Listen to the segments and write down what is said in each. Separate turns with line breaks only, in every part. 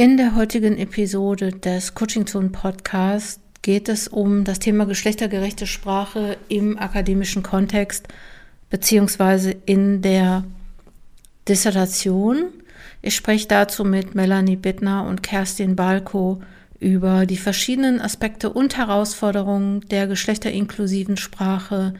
In der heutigen Episode des Coaching Zone Podcasts geht es um das Thema geschlechtergerechte Sprache im akademischen Kontext beziehungsweise in der Dissertation. Ich spreche dazu mit Melanie Bittner und Kerstin Balko über die verschiedenen Aspekte und Herausforderungen der geschlechterinklusiven Sprache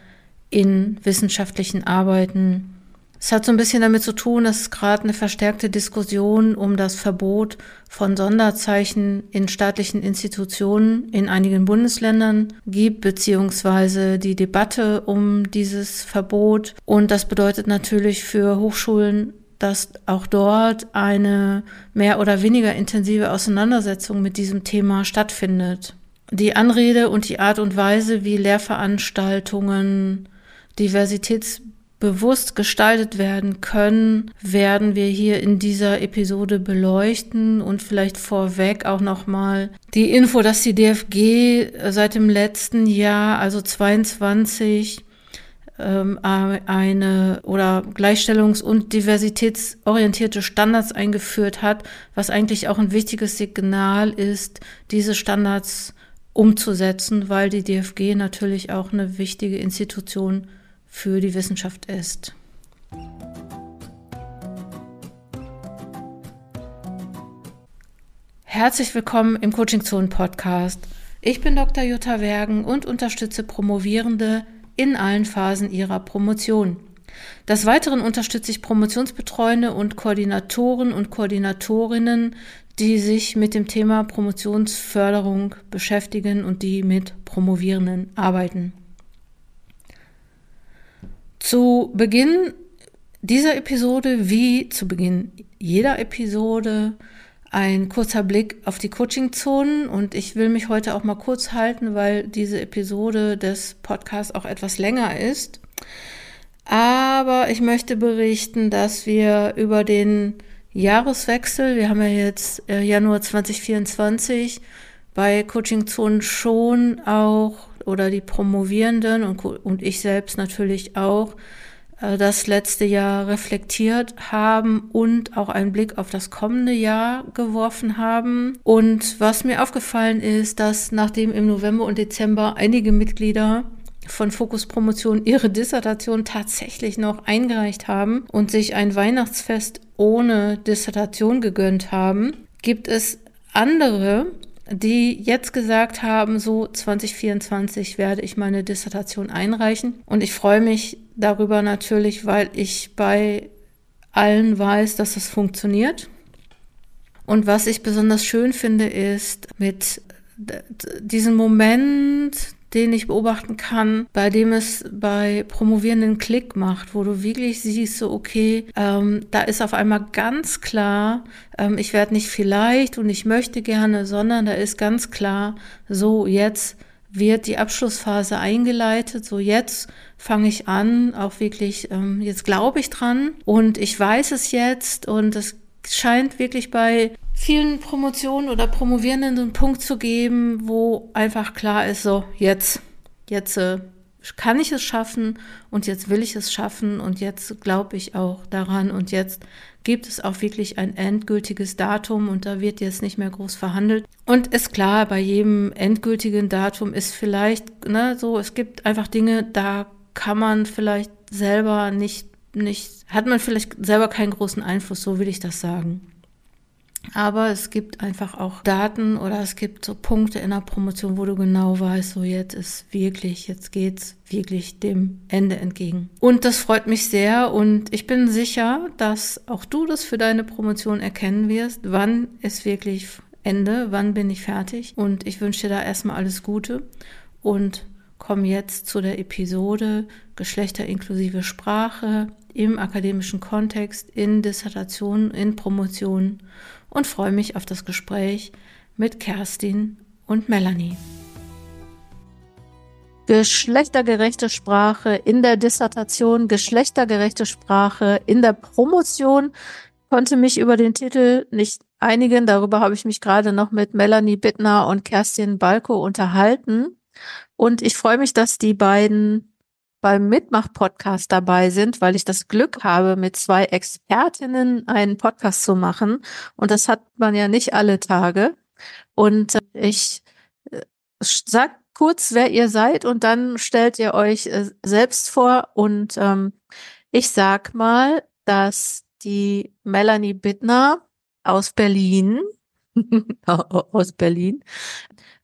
in wissenschaftlichen Arbeiten es hat so ein bisschen damit zu tun, dass es gerade eine verstärkte Diskussion um das Verbot von Sonderzeichen in staatlichen Institutionen in einigen Bundesländern gibt, beziehungsweise die Debatte um dieses Verbot. Und das bedeutet natürlich für Hochschulen, dass auch dort eine mehr oder weniger intensive Auseinandersetzung mit diesem Thema stattfindet. Die Anrede und die Art und Weise, wie Lehrveranstaltungen Diversitäts bewusst gestaltet werden können, werden wir hier in dieser Episode beleuchten und vielleicht vorweg auch nochmal die Info, dass die DFG seit dem letzten Jahr, also 22, ähm, eine oder gleichstellungs- und diversitätsorientierte Standards eingeführt hat, was eigentlich auch ein wichtiges Signal ist, diese Standards umzusetzen, weil die DFG natürlich auch eine wichtige Institution ist für die Wissenschaft ist. Herzlich willkommen im Coaching Zone Podcast. Ich bin Dr. Jutta Wergen und unterstütze Promovierende in allen Phasen ihrer Promotion. Des Weiteren unterstütze ich Promotionsbetreuende und Koordinatoren und Koordinatorinnen, die sich mit dem Thema Promotionsförderung beschäftigen und die mit Promovierenden arbeiten. Zu Beginn dieser Episode, wie zu Beginn jeder Episode, ein kurzer Blick auf die Coaching-Zonen und ich will mich heute auch mal kurz halten, weil diese Episode des Podcasts auch etwas länger ist. Aber ich möchte berichten, dass wir über den Jahreswechsel, wir haben ja jetzt äh, Januar 2024, bei Coaching-Zonen schon auch oder die Promovierenden und, und ich selbst natürlich auch äh, das letzte Jahr reflektiert haben und auch einen Blick auf das kommende Jahr geworfen haben. Und was mir aufgefallen ist, dass nachdem im November und Dezember einige Mitglieder von Fokus Promotion ihre Dissertation tatsächlich noch eingereicht haben und sich ein Weihnachtsfest ohne Dissertation gegönnt haben, gibt es andere, die jetzt gesagt haben, so 2024 werde ich meine Dissertation einreichen. Und ich freue mich darüber natürlich, weil ich bei allen weiß, dass das funktioniert. Und was ich besonders schön finde, ist mit diesem Moment den ich beobachten kann, bei dem es bei Promovierenden Klick macht, wo du wirklich siehst, so okay, ähm, da ist auf einmal ganz klar, ähm, ich werde nicht vielleicht und ich möchte gerne, sondern da ist ganz klar, so jetzt wird die Abschlussphase eingeleitet, so jetzt fange ich an, auch wirklich, ähm, jetzt glaube ich dran und ich weiß es jetzt und es scheint wirklich bei vielen Promotionen oder Promovierenden einen Punkt zu geben, wo einfach klar ist, so jetzt, jetzt äh, kann ich es schaffen und jetzt will ich es schaffen und jetzt glaube ich auch daran und jetzt gibt es auch wirklich ein endgültiges Datum und da wird jetzt nicht mehr groß verhandelt. Und ist klar, bei jedem endgültigen Datum ist vielleicht, ne, so, es gibt einfach Dinge, da kann man vielleicht selber nicht, nicht, hat man vielleicht selber keinen großen Einfluss, so will ich das sagen. Aber es gibt einfach auch Daten oder es gibt so Punkte in der Promotion, wo du genau weißt, so jetzt ist wirklich, jetzt geht's wirklich dem Ende entgegen. Und das freut mich sehr und ich bin sicher, dass auch du das für deine Promotion erkennen wirst, wann ist wirklich Ende, wann bin ich fertig. Und ich wünsche dir da erstmal alles Gute und komme jetzt zu der Episode Geschlechterinklusive Sprache im akademischen Kontext, in Dissertationen, in Promotionen und freue mich auf das Gespräch mit Kerstin und Melanie. Geschlechtergerechte Sprache in der Dissertation, geschlechtergerechte Sprache in der Promotion konnte mich über den Titel nicht einigen. Darüber habe ich mich gerade noch mit Melanie Bittner und Kerstin Balko unterhalten. Und ich freue mich, dass die beiden beim Mitmach-Podcast dabei sind, weil ich das Glück habe, mit zwei Expertinnen einen Podcast zu machen. Und das hat man ja nicht alle Tage. Und äh, ich äh, sag kurz, wer ihr seid und dann stellt ihr euch äh, selbst vor. Und ähm, ich sag mal, dass die Melanie Bittner aus Berlin, aus Berlin,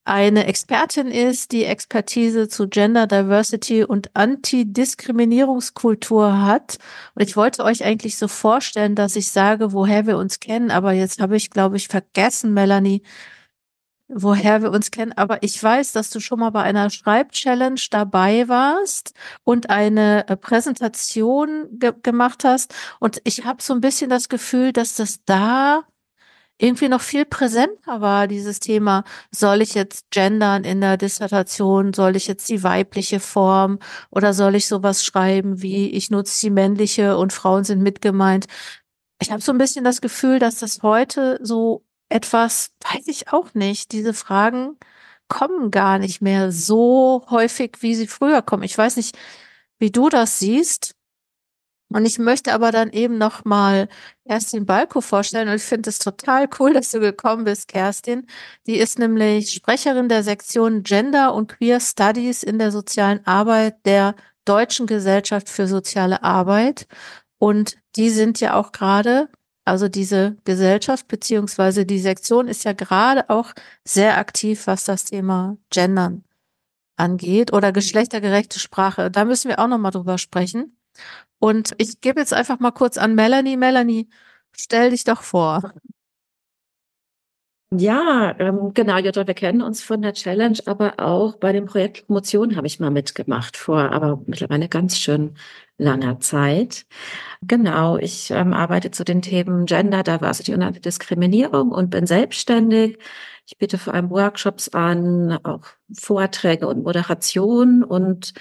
eine Expertin ist, die Expertise zu Gender Diversity und Antidiskriminierungskultur hat. Und ich wollte euch eigentlich so vorstellen, dass ich sage, woher wir uns kennen, aber jetzt habe ich, glaube ich, vergessen, Melanie, woher wir uns kennen. Aber ich weiß, dass du schon mal bei einer Schreibchallenge dabei warst und eine äh, Präsentation ge gemacht hast. Und ich habe so ein bisschen das Gefühl, dass das da irgendwie noch viel präsenter war, dieses Thema, soll ich jetzt gendern in der Dissertation, soll ich jetzt die weibliche Form oder soll ich sowas schreiben wie, ich nutze die männliche und Frauen sind mitgemeint. Ich habe so ein bisschen das Gefühl, dass das heute so etwas, weiß ich auch nicht, diese Fragen kommen gar nicht mehr so häufig, wie sie früher kommen. Ich weiß nicht, wie du das siehst. Und ich möchte aber dann eben noch mal Kerstin Balko vorstellen. Und ich finde es total cool, dass du gekommen bist, Kerstin. Die ist nämlich Sprecherin der Sektion Gender und Queer Studies in der sozialen Arbeit der Deutschen Gesellschaft für soziale Arbeit. Und die sind ja auch gerade, also diese Gesellschaft beziehungsweise die Sektion ist ja gerade auch sehr aktiv, was das Thema Gendern angeht oder geschlechtergerechte Sprache. Da müssen wir auch noch mal drüber sprechen. Und ich gebe jetzt einfach mal kurz an Melanie. Melanie, stell dich doch vor.
Ja, ähm, genau, Jutta, wir kennen uns von der Challenge, aber auch bei dem Projekt Promotion habe ich mal mitgemacht, vor aber mittlerweile ganz schön langer Zeit. Genau, ich ähm, arbeite zu den Themen Gender, Diversity und Antidiskriminierung und bin selbstständig. Ich biete vor allem Workshops an, auch Vorträge und Moderation und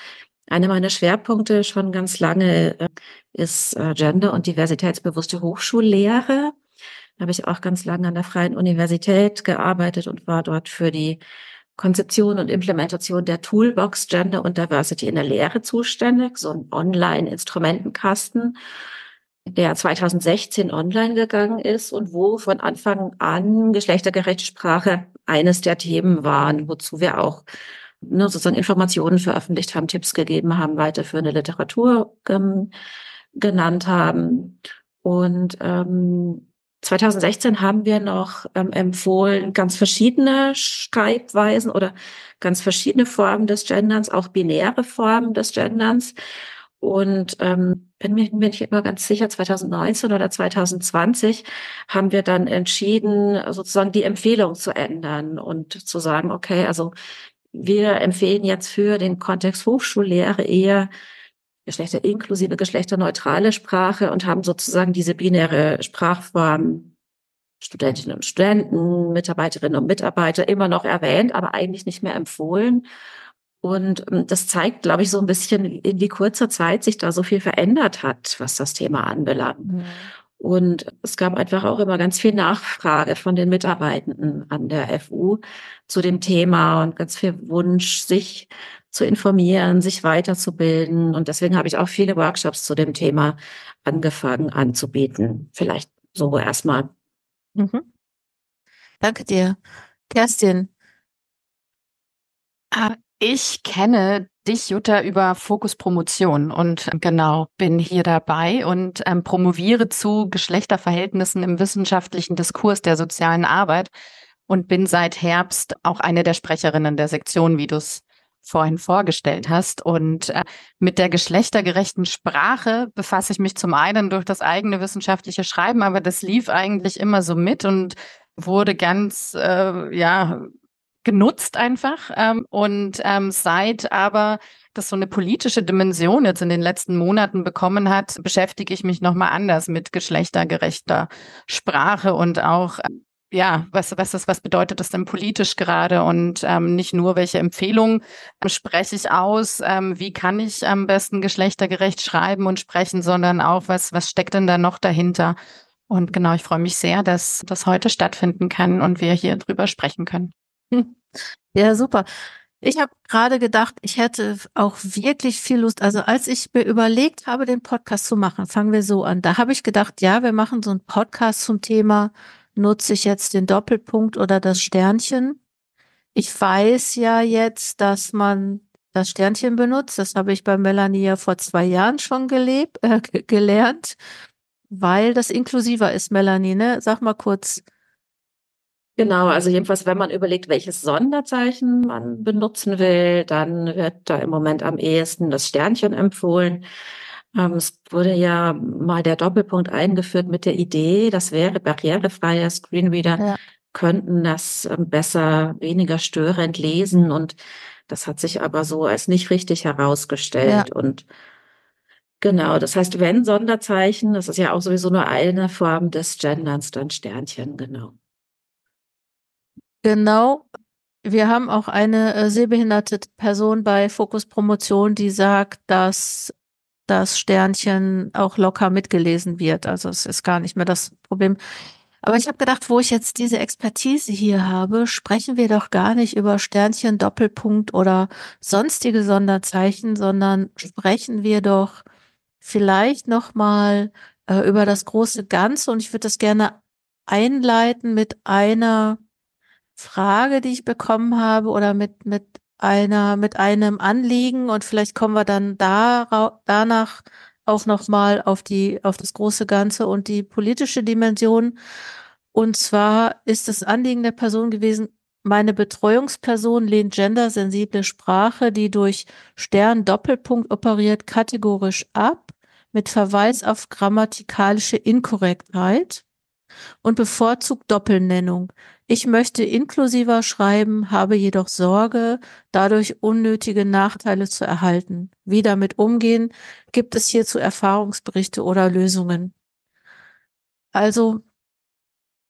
einer meiner Schwerpunkte schon ganz lange äh, ist äh, Gender- und diversitätsbewusste Hochschullehre. Da habe ich auch ganz lange an der Freien Universität gearbeitet und war dort für die Konzeption und Implementation der Toolbox Gender und Diversity in der Lehre zuständig, so ein Online-Instrumentenkasten, der 2016 online gegangen ist und wo von Anfang an geschlechtergerechte Sprache eines der Themen waren, wozu wir auch ne, sozusagen Informationen veröffentlicht haben, Tipps gegeben haben, weiterführende Literatur ähm, genannt haben. Und ähm, 2016 haben wir noch ähm, empfohlen, ganz verschiedene Schreibweisen oder ganz verschiedene Formen des Genderns, auch binäre Formen des Genderns. Und ähm, bin mir bin ich immer ganz sicher, 2019 oder 2020 haben wir dann entschieden, sozusagen die Empfehlung zu ändern und zu sagen, okay, also wir empfehlen jetzt für den Kontext Hochschullehre eher Geschlechter inklusive geschlechterneutrale Sprache und haben sozusagen diese binäre Sprachform Studentinnen und Studenten, Mitarbeiterinnen und Mitarbeiter immer noch erwähnt, aber eigentlich nicht mehr empfohlen. Und ähm, das zeigt, glaube ich, so ein bisschen, in wie kurzer Zeit sich da so viel verändert hat, was das Thema anbelangt. Mhm. Und es gab einfach auch immer ganz viel Nachfrage von den Mitarbeitenden an der FU zu dem Thema und ganz viel Wunsch, sich zu informieren, sich weiterzubilden. Und deswegen habe ich auch viele Workshops zu dem Thema angefangen anzubieten. Vielleicht so erstmal.
Mhm. Danke dir. Kerstin.
Ich kenne dich, Jutta, über Fokus Promotion und ähm, genau bin hier dabei und ähm, promoviere zu Geschlechterverhältnissen im wissenschaftlichen Diskurs der sozialen Arbeit und bin seit Herbst auch eine der Sprecherinnen der Sektion, wie du es vorhin vorgestellt hast. Und äh, mit der geschlechtergerechten Sprache befasse ich mich zum einen durch das eigene wissenschaftliche Schreiben, aber das lief eigentlich immer so mit und wurde ganz äh, ja genutzt einfach. Ähm, und ähm, seit aber das so eine politische Dimension jetzt in den letzten Monaten bekommen hat, beschäftige ich mich nochmal anders mit geschlechtergerechter Sprache und auch ja, was, was, ist, was bedeutet das denn politisch gerade und ähm, nicht nur, welche Empfehlungen ähm, spreche ich aus, ähm, wie kann ich am besten geschlechtergerecht schreiben und sprechen, sondern auch, was, was steckt denn da noch dahinter? Und genau, ich freue mich sehr, dass das heute stattfinden kann und wir hier drüber sprechen können.
Ja, super. Ich habe gerade gedacht, ich hätte auch wirklich viel Lust. Also als ich mir überlegt habe, den Podcast zu machen, fangen wir so an. Da habe ich gedacht, ja, wir machen so einen Podcast zum Thema, nutze ich jetzt den Doppelpunkt oder das Sternchen? Ich weiß ja jetzt, dass man das Sternchen benutzt. Das habe ich bei Melanie ja vor zwei Jahren schon gelebt, äh, gelernt, weil das inklusiver ist, Melanie. Ne? Sag mal kurz,
Genau, also jedenfalls, wenn man überlegt, welches Sonderzeichen man benutzen will, dann wird da im Moment am ehesten das Sternchen empfohlen. Ähm, es wurde ja mal der Doppelpunkt eingeführt mit der Idee, das wäre barrierefreie Screenreader ja. könnten das ähm, besser, weniger störend lesen und das hat sich aber so als nicht richtig herausgestellt ja. und Genau, das heißt, wenn Sonderzeichen, das ist ja auch sowieso nur eine Form des Genderns, dann Sternchen, genau.
Genau. Wir haben auch eine äh, sehbehinderte Person bei Fokus Promotion, die sagt, dass das Sternchen auch locker mitgelesen wird. Also es ist gar nicht mehr das Problem. Aber ich habe gedacht, wo ich jetzt diese Expertise hier habe, sprechen wir doch gar nicht über Sternchen, Doppelpunkt oder sonstige Sonderzeichen, sondern sprechen wir doch vielleicht noch mal äh, über das große Ganze. Und ich würde das gerne einleiten mit einer Frage, die ich bekommen habe oder mit, mit einer, mit einem Anliegen und vielleicht kommen wir dann da, danach auch nochmal auf die, auf das große Ganze und die politische Dimension. Und zwar ist das Anliegen der Person gewesen, meine Betreuungsperson lehnt gendersensible Sprache, die durch Stern Doppelpunkt operiert, kategorisch ab, mit Verweis auf grammatikalische Inkorrektheit und bevorzugt Doppelnennung. Ich möchte inklusiver schreiben, habe jedoch Sorge, dadurch unnötige Nachteile zu erhalten. Wie damit umgehen? Gibt es hierzu Erfahrungsberichte oder Lösungen? Also,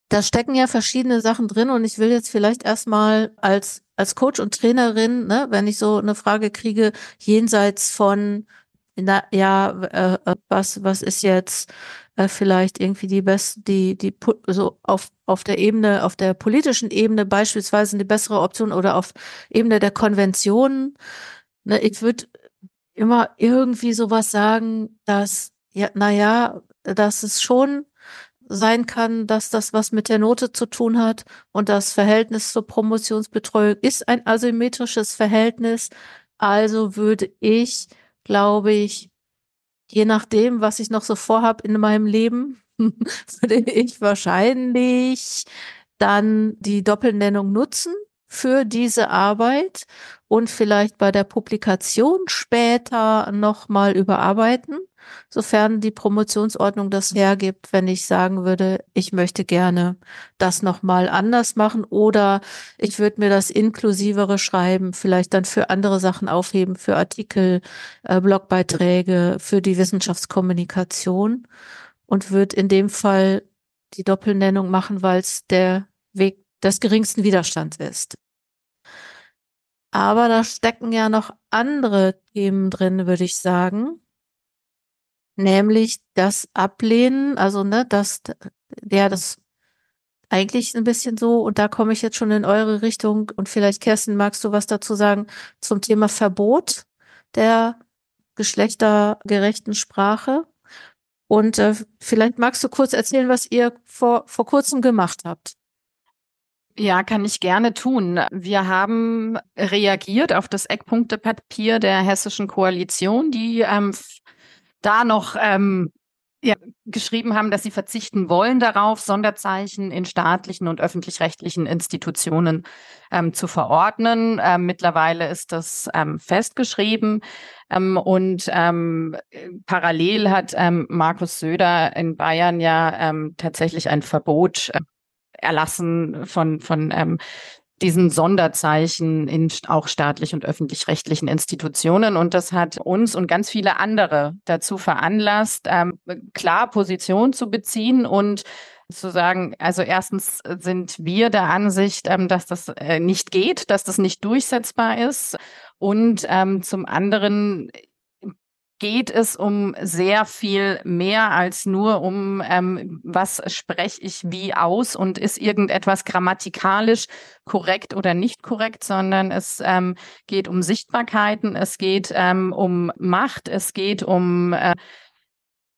da stecken ja verschiedene Sachen drin und ich will jetzt vielleicht erstmal als, als Coach und Trainerin, ne, wenn ich so eine Frage kriege, jenseits von, na, ja, äh, äh was, was ist jetzt äh, vielleicht irgendwie die beste, die, die, so auf, auf der Ebene, auf der politischen Ebene beispielsweise eine bessere Option oder auf Ebene der Konventionen. Ne, ich würde immer irgendwie sowas sagen, dass, ja, naja, dass es schon sein kann, dass das was mit der Note zu tun hat und das Verhältnis zur Promotionsbetreuung ist ein asymmetrisches Verhältnis. Also würde ich, glaube ich, je nachdem, was ich noch so vorhab in meinem Leben, würde ich wahrscheinlich dann die Doppelnennung nutzen für diese Arbeit und vielleicht bei der Publikation später nochmal überarbeiten, sofern die Promotionsordnung das hergibt, wenn ich sagen würde, ich möchte gerne das nochmal anders machen oder ich würde mir das inklusivere schreiben, vielleicht dann für andere Sachen aufheben, für Artikel, äh, Blogbeiträge, für die Wissenschaftskommunikation und würde in dem Fall die Doppelnennung machen, weil es der Weg des geringsten Widerstands ist. Aber da stecken ja noch andere Themen drin, würde ich sagen. Nämlich das Ablehnen, also ne, das, ja, das eigentlich ein bisschen so, und da komme ich jetzt schon in eure Richtung und vielleicht, Kerstin, magst du was dazu sagen zum Thema Verbot der geschlechtergerechten Sprache? Und äh, vielleicht magst du kurz erzählen, was ihr vor, vor kurzem gemacht habt.
Ja, kann ich gerne tun. Wir haben reagiert auf das Eckpunktepapier der hessischen Koalition, die ähm, da noch ähm, ja, geschrieben haben, dass sie verzichten wollen darauf, Sonderzeichen in staatlichen und öffentlich-rechtlichen Institutionen ähm, zu verordnen. Ähm, mittlerweile ist das ähm, festgeschrieben. Ähm, und ähm, parallel hat ähm, Markus Söder in Bayern ja tatsächlich ein Verbot äh, Erlassen von, von ähm, diesen Sonderzeichen in auch staatlich und öffentlich-rechtlichen Institutionen. Und das hat uns und ganz viele andere dazu veranlasst, ähm, klar Position zu beziehen und zu sagen, also erstens sind wir der Ansicht, ähm, dass das äh, nicht geht, dass das nicht durchsetzbar ist. Und ähm, zum anderen geht es um sehr viel mehr als nur um, ähm, was spreche ich wie aus und ist irgendetwas grammatikalisch korrekt oder nicht korrekt, sondern es ähm, geht um Sichtbarkeiten, es geht ähm, um Macht, es geht um äh,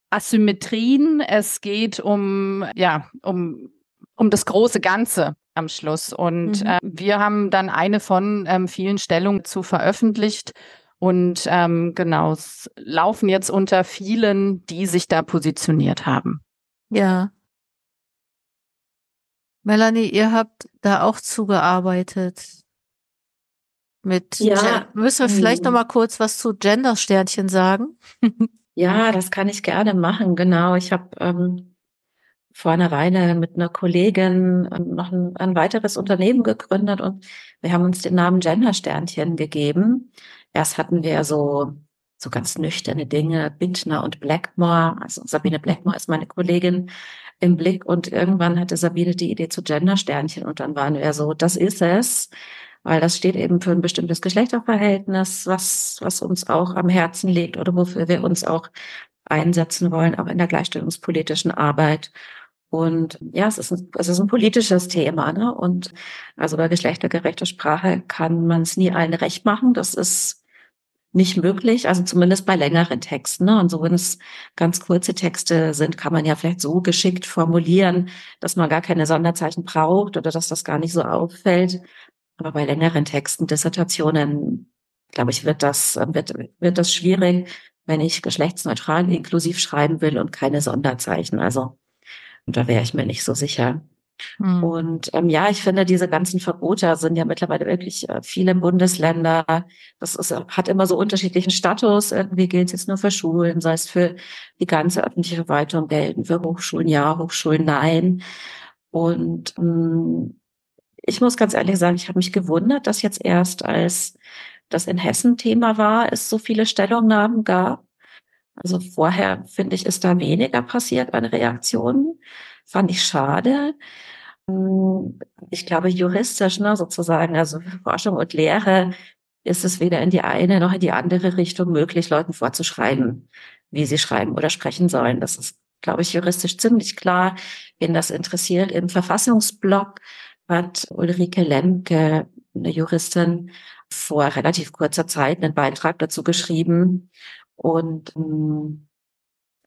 Asymmetrien, es geht um, ja, um, um das große Ganze am Schluss. Und mhm. äh, wir haben dann eine von ähm, vielen Stellungen zu veröffentlicht und ähm, genau, es laufen jetzt unter vielen, die sich da positioniert haben.
Ja. Melanie, ihr habt da auch zugearbeitet. Mit
ja,
müssen wir vielleicht noch mal kurz was zu Gender-Sternchen sagen?
ja, das kann ich gerne machen. Genau, ich habe ähm, vor einer Weile mit einer Kollegin ähm, noch ein, ein, weiteres Unternehmen gegründet und wir haben uns den Namen Gender-Sternchen gegeben. Erst hatten wir so, so ganz nüchterne Dinge, Bintner und Blackmore. Also Sabine Blackmore ist meine Kollegin im Blick und irgendwann hatte Sabine die Idee zu Gender-Sternchen und dann waren wir so, das ist es, weil das steht eben für ein bestimmtes Geschlechterverhältnis, was, was uns auch am Herzen liegt oder wofür wir uns auch einsetzen wollen, auch in der gleichstellungspolitischen Arbeit. Und ja, es ist ein, es ist ein politisches Thema, ne? Und also bei geschlechtergerechter Sprache kann man es nie allen recht machen. Das ist nicht möglich, also zumindest bei längeren Texten. Ne? Und so, wenn es ganz kurze Texte sind, kann man ja vielleicht so geschickt formulieren, dass man gar keine Sonderzeichen braucht oder dass das gar nicht so auffällt. Aber bei längeren Texten, Dissertationen, glaube ich, wird das, wird, wird das schwierig, wenn ich geschlechtsneutral inklusiv schreiben will und keine Sonderzeichen. Also und da wäre ich mir nicht so sicher. Hm. Und ähm, ja, ich finde, diese ganzen Verbote sind ja mittlerweile wirklich äh, viele Bundesländer. Das ist, hat immer so unterschiedlichen Status. Irgendwie gilt es jetzt nur für Schulen, sei es für die ganze öffentliche Verwaltung gelten, für Hochschulen ja, Hochschulen nein. Und ähm, ich muss ganz ehrlich sagen, ich habe mich gewundert, dass jetzt erst als das in Hessen Thema war, es so viele Stellungnahmen gab. Also vorher, finde ich, ist da weniger passiert an Reaktionen. Fand ich schade. Hm, ich glaube, juristisch, ne, sozusagen, also Forschung und Lehre, ist es weder in die eine noch in die andere Richtung möglich, Leuten vorzuschreiben, wie sie schreiben oder sprechen sollen. Das ist, glaube ich, juristisch ziemlich klar. Wen das interessiert, im Verfassungsblock hat Ulrike Lemke, eine Juristin, vor relativ kurzer Zeit einen Beitrag dazu geschrieben und ähm,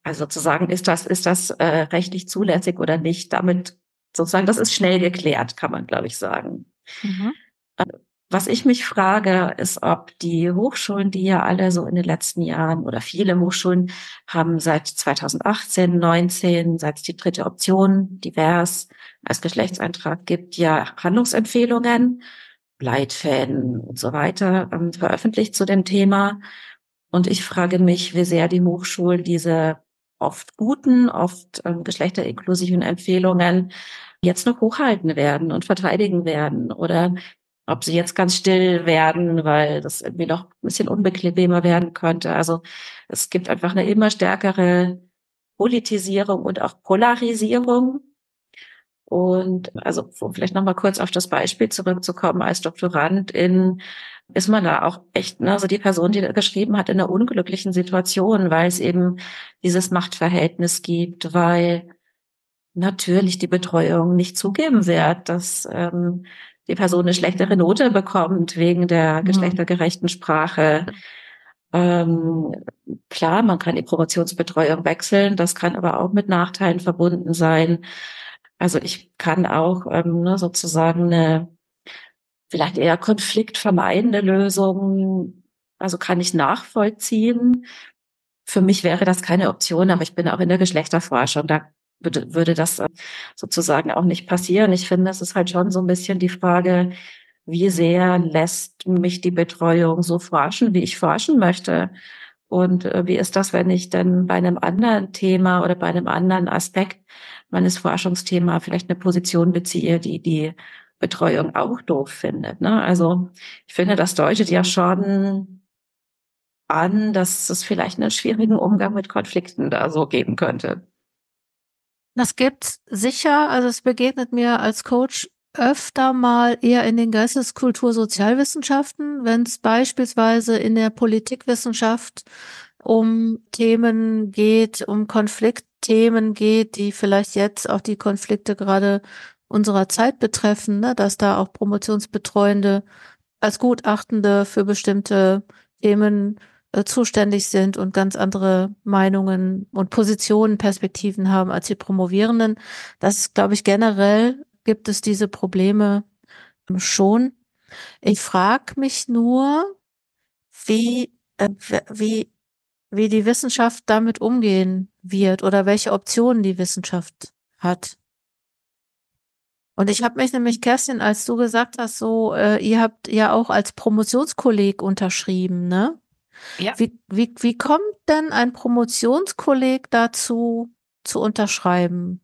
also sozusagen ist das, ist das äh, rechtlich zulässig oder nicht? Damit sozusagen, das ist schnell geklärt, kann man, glaube ich, sagen. Mhm. Äh, was ich mich frage, ist, ob die Hochschulen, die ja alle so in den letzten Jahren oder viele Hochschulen haben seit 2018, 19, seit es die dritte Option divers als Geschlechtseintrag gibt, ja Handlungsempfehlungen, Leitfäden und so weiter ähm, veröffentlicht zu dem Thema. Und ich frage mich, wie sehr die Hochschulen diese oft guten, oft ähm, geschlechterinklusiven Empfehlungen jetzt noch hochhalten werden und verteidigen werden oder ob sie jetzt ganz still werden, weil das irgendwie noch ein bisschen unbequemer werden könnte. Also es gibt einfach eine immer stärkere Politisierung und auch Polarisierung und also um vielleicht nochmal kurz auf das Beispiel zurückzukommen, als Doktorand in ist man da auch echt, ne, also die Person, die da geschrieben hat, in einer unglücklichen Situation, weil es eben dieses Machtverhältnis gibt, weil natürlich die Betreuung nicht zugeben wird, dass ähm, die Person eine schlechtere Note bekommt wegen der mhm. geschlechtergerechten Sprache. Ähm, klar, man kann die Promotionsbetreuung wechseln, das kann aber auch mit Nachteilen verbunden sein. Also ich kann auch ähm, ne, sozusagen eine vielleicht eher konfliktvermeidende Lösung, also kann ich nachvollziehen. Für mich wäre das keine Option, aber ich bin auch in der Geschlechterforschung. Da würde, würde das äh, sozusagen auch nicht passieren. Ich finde, das ist halt schon so ein bisschen die Frage, wie sehr lässt mich die Betreuung so forschen, wie ich forschen möchte? Und äh, wie ist das, wenn ich dann bei einem anderen Thema oder bei einem anderen Aspekt meines Forschungsthema vielleicht eine Position beziehe, die die Betreuung auch doof findet. Ne? Also ich finde, das deutet ja schon an, dass es vielleicht einen schwierigen Umgang mit Konflikten da so geben könnte.
Das gibt's sicher. Also es begegnet mir als Coach öfter mal eher in den Geisteskultur Sozialwissenschaften, wenn es beispielsweise in der Politikwissenschaft um Themen geht, um Konfliktthemen geht, die vielleicht jetzt auch die Konflikte gerade unserer Zeit betreffen, ne? dass da auch Promotionsbetreuende als Gutachtende für bestimmte Themen äh, zuständig sind und ganz andere Meinungen und Positionen, Perspektiven haben als die Promovierenden. Das glaube ich, generell gibt es diese Probleme schon. Ich frage mich nur, wie, äh, wie, wie die Wissenschaft damit umgehen wird oder welche Optionen die Wissenschaft hat. Und ich habe mich nämlich, Kerstin, als du gesagt hast, so, äh, ihr habt ja auch als Promotionskolleg unterschrieben, ne? Ja. Wie, wie, wie kommt denn ein Promotionskolleg dazu, zu unterschreiben?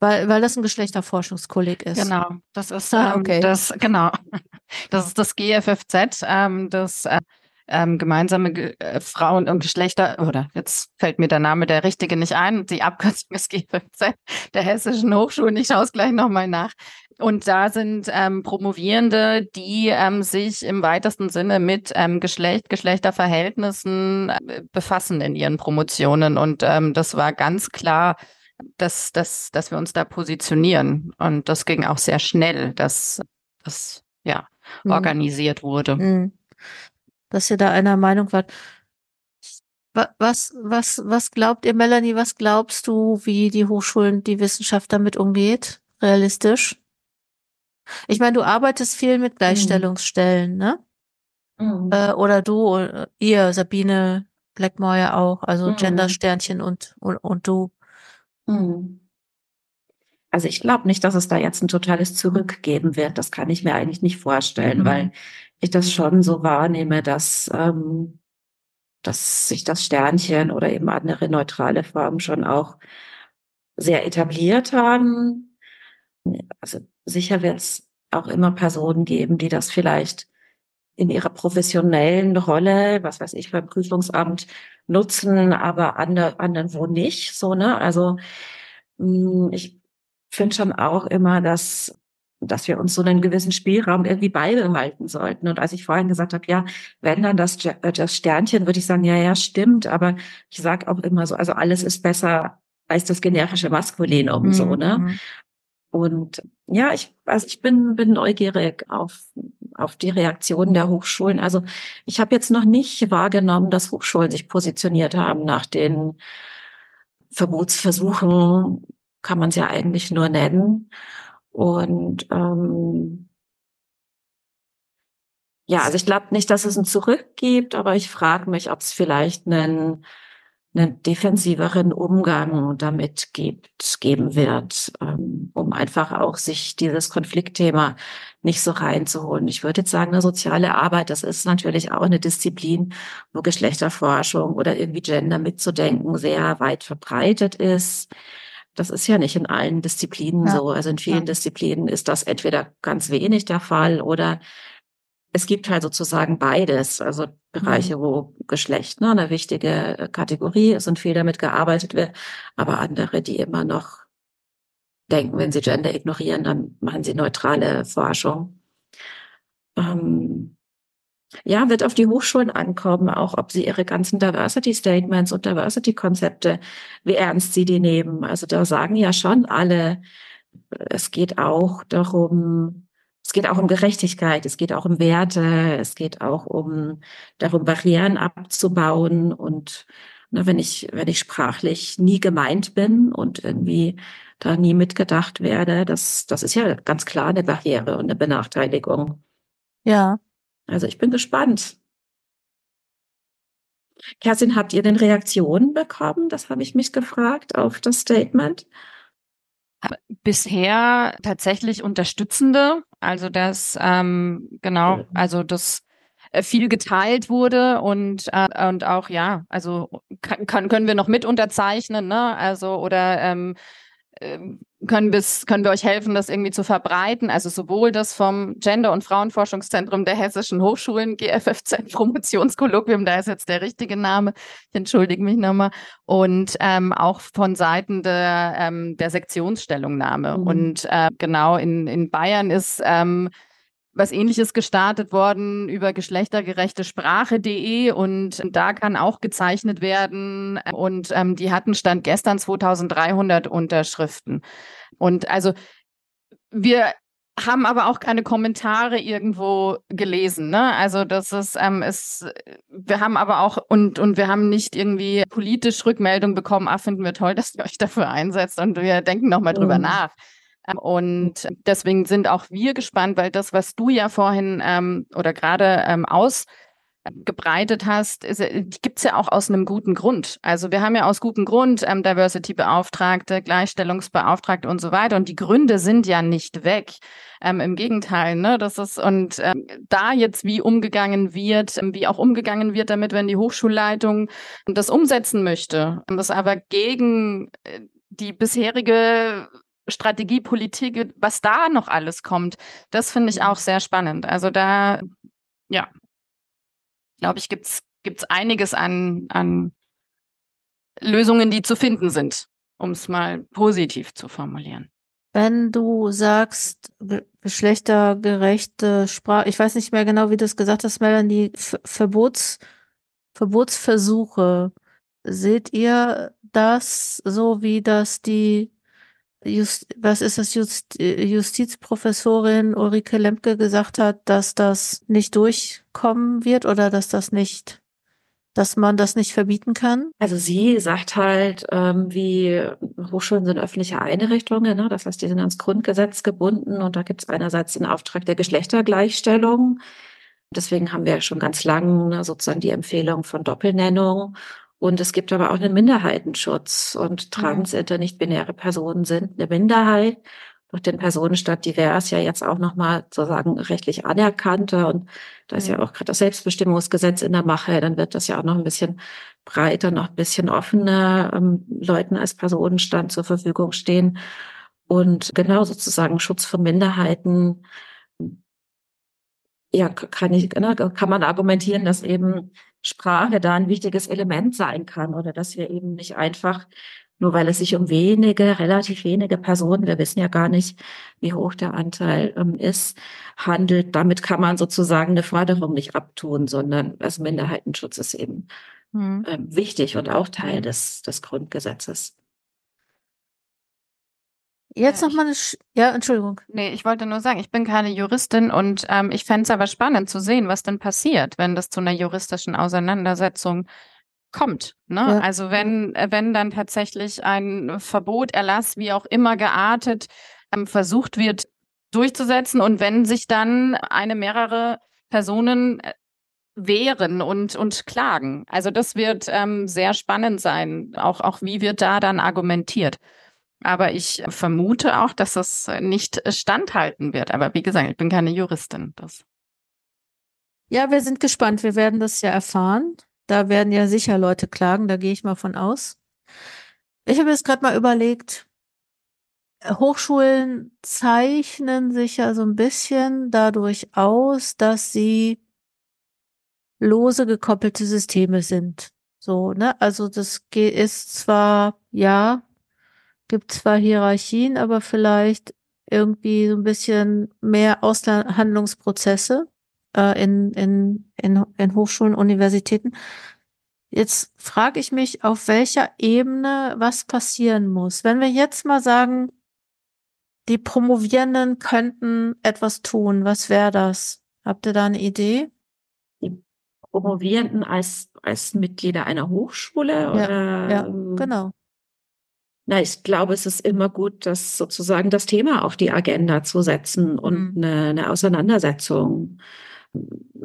Weil, weil das ein Geschlechterforschungskolleg ist.
Genau, das ist ah, ähm, okay. das, genau. Das ist das GFFZ, ähm, das äh, ähm, gemeinsame äh, Frauen- und Geschlechter, oder jetzt fällt mir der Name der richtige nicht ein, die Abkürzung ist GFZ der Hessischen Hochschulen, ich schaue es gleich nochmal nach. Und da sind ähm, Promovierende, die ähm, sich im weitesten Sinne mit ähm, Geschlecht, Geschlechterverhältnissen äh, befassen in ihren Promotionen. Und ähm, das war ganz klar, dass, dass, dass wir uns da positionieren. Und das ging auch sehr schnell, dass das ja mhm. organisiert wurde. Mhm
dass ihr da einer Meinung wart. Was, was, was glaubt ihr, Melanie, was glaubst du, wie die Hochschulen, die Wissenschaft damit umgeht? Realistisch? Ich meine, du arbeitest viel mit Gleichstellungsstellen, mhm. ne? Mhm. Äh, oder du, äh, ihr, Sabine Blackmoyer auch, also mhm. Gender-Sternchen und, und, und du.
Mhm. Also ich glaube nicht, dass es da jetzt ein totales Zurück geben wird. Das kann ich mir eigentlich nicht vorstellen, mhm. weil ich das schon so wahrnehme, dass, ähm, dass sich das Sternchen oder eben andere neutrale Formen schon auch sehr etabliert haben. Also sicher wird es auch immer Personen geben, die das vielleicht in ihrer professionellen Rolle, was weiß ich, beim Prüfungsamt nutzen, aber andere, anderen wo nicht, so, ne? Also, mh, mm, ich finde schon auch immer, dass dass wir uns so einen gewissen Spielraum irgendwie beibehalten sollten. Und als ich vorhin gesagt habe, ja, wenn dann das, äh, das Sternchen, würde ich sagen, ja, ja, stimmt. Aber ich sage auch immer so, also alles ist besser als das generische Maskulinum, mhm. so, ne? Mhm. Und ja, ich, also ich bin, bin neugierig auf, auf die Reaktionen der Hochschulen. Also ich habe jetzt noch nicht wahrgenommen, dass Hochschulen sich positioniert haben nach den Verbotsversuchen, kann man es ja eigentlich nur nennen. Und ähm, ja, also ich glaube nicht, dass es ein Zurück gibt, aber ich frage mich, ob es vielleicht einen, einen defensiveren Umgang damit gibt, geben wird, ähm, um einfach auch sich dieses Konfliktthema nicht so reinzuholen. Ich würde jetzt sagen, eine soziale Arbeit, das ist natürlich auch eine Disziplin, wo Geschlechterforschung oder irgendwie Gender mitzudenken sehr weit verbreitet ist. Das ist ja nicht in allen Disziplinen ja. so. Also in vielen ja. Disziplinen ist das entweder ganz wenig der Fall oder es gibt halt sozusagen beides. Also Bereiche, mhm. wo Geschlecht ne, eine wichtige äh, Kategorie ist und viel damit gearbeitet wird, aber andere, die immer noch denken, wenn sie Gender ignorieren, dann machen sie neutrale Forschung. Ähm, ja, wird auf die Hochschulen ankommen, auch ob sie ihre ganzen Diversity Statements und Diversity Konzepte, wie ernst sie die nehmen. Also da sagen ja schon alle, es geht auch darum, es geht auch um Gerechtigkeit, es geht auch um Werte, es geht auch um darum, Barrieren abzubauen und ne, wenn ich, wenn ich sprachlich nie gemeint bin und irgendwie da nie mitgedacht werde, das, das ist ja ganz klar eine Barriere und eine Benachteiligung.
Ja,
also ich bin gespannt. Kerstin, habt ihr denn Reaktionen bekommen? Das habe ich mich gefragt auf das Statement.
Bisher tatsächlich unterstützende, also dass ähm, genau, also das äh, viel geteilt wurde und äh, und auch ja, also kann, können wir noch mit unterzeichnen, ne? Also oder ähm, können, bis, können wir euch helfen, das irgendwie zu verbreiten. Also sowohl das vom Gender- und Frauenforschungszentrum der Hessischen Hochschulen, GFFZ Promotionskolloquium, da ist jetzt der richtige Name, ich entschuldige mich nochmal, und ähm, auch von Seiten der, ähm, der Sektionsstellungnahme. Mhm. Und äh, genau in, in Bayern ist ähm, was ähnliches gestartet worden über geschlechtergerechte Sprache.de und da kann auch gezeichnet werden und ähm, die hatten Stand gestern 2300 Unterschriften. Und also wir haben aber auch keine Kommentare irgendwo gelesen. Ne? Also das ist, ähm, ist, wir haben aber auch und und wir haben nicht irgendwie politisch Rückmeldung bekommen. Ah, finden wir toll, dass ihr euch dafür einsetzt und wir denken noch mal drüber mhm. nach. Ähm, und deswegen sind auch wir gespannt, weil das, was du ja vorhin ähm, oder gerade ähm, aus gebreitet hast, äh, gibt es ja auch aus einem guten Grund. Also wir haben ja aus gutem Grund ähm, Diversity-Beauftragte, Gleichstellungsbeauftragte und so weiter. Und die Gründe sind ja nicht weg. Ähm, Im Gegenteil, ne? Das ist, und ähm, da jetzt wie umgegangen wird, ähm, wie auch umgegangen wird damit, wenn die Hochschulleitung das umsetzen möchte, das aber gegen äh, die bisherige Strategiepolitik, was da noch alles kommt, das finde ich auch sehr spannend. Also da, ja, glaube ich, gibt's gibt's einiges an, an Lösungen, die zu finden sind, um es mal positiv zu formulieren.
Wenn du sagst, geschlechtergerechte Sprache, ich weiß nicht mehr genau, wie du es gesagt hast, Melanie, Verbots, Verbotsversuche, seht ihr das so, wie das die Just, was ist das Just, Justizprofessorin Ulrike Lemke gesagt hat, dass das nicht durchkommen wird oder dass das nicht, dass man das nicht verbieten kann?
Also sie sagt halt, ähm, wie Hochschulen sind öffentliche Einrichtungen, ne? das heißt, die sind ans Grundgesetz gebunden und da gibt es einerseits den Auftrag der Geschlechtergleichstellung. Deswegen haben wir schon ganz lang ne, sozusagen die Empfehlung von Doppelnennung und es gibt aber auch einen Minderheitenschutz. Und mhm. trans, inter, nicht-binäre Personen sind eine Minderheit. Durch den Personenstand divers ja jetzt auch nochmal sozusagen rechtlich anerkannter. Und da ist ja auch gerade das Selbstbestimmungsgesetz in der Mache. Dann wird das ja auch noch ein bisschen breiter, noch ein bisschen offener ähm, Leuten als Personenstand zur Verfügung stehen. Und genau sozusagen Schutz von Minderheiten ja, kann ich, ne, kann man argumentieren, dass eben Sprache da ein wichtiges Element sein kann oder dass wir eben nicht einfach, nur weil es sich um wenige, relativ wenige Personen, wir wissen ja gar nicht, wie hoch der Anteil ähm, ist, handelt. Damit kann man sozusagen eine Forderung nicht abtun, sondern als Minderheitenschutz ist eben hm. ähm, wichtig und auch Teil des, des Grundgesetzes.
Jetzt noch mal eine, Sch ja, Entschuldigung.
Nee, ich wollte nur sagen, ich bin keine Juristin und ähm, ich fände es aber spannend zu sehen, was denn passiert, wenn das zu einer juristischen Auseinandersetzung kommt. Ne? Ja. Also wenn, wenn dann tatsächlich ein Verbot, Erlass, wie auch immer geartet, ähm, versucht wird durchzusetzen und wenn sich dann eine mehrere Personen äh, wehren und, und klagen. Also das wird ähm, sehr spannend sein. Auch, auch wie wird da dann argumentiert. Aber ich vermute auch, dass das nicht standhalten wird. Aber wie gesagt, ich bin keine Juristin. Das.
Ja, wir sind gespannt. Wir werden das ja erfahren. Da werden ja sicher Leute klagen, da gehe ich mal von aus. Ich habe jetzt gerade mal überlegt, Hochschulen zeichnen sich ja so ein bisschen dadurch aus, dass sie lose gekoppelte Systeme sind. So, ne? Also das ist zwar, ja, gibt zwar Hierarchien, aber vielleicht irgendwie so ein bisschen mehr Aushandlungsprozesse äh, in, in, in, in Hochschulen, Universitäten. Jetzt frage ich mich, auf welcher Ebene was passieren muss. Wenn wir jetzt mal sagen, die Promovierenden könnten etwas tun, was wäre das? Habt ihr da eine Idee?
Die Promovierenden als, als Mitglieder einer Hochschule?
Ja,
oder,
ja ähm, genau.
Na, ich glaube, es ist immer gut, das sozusagen das Thema auf die Agenda zu setzen und mhm. eine, eine Auseinandersetzung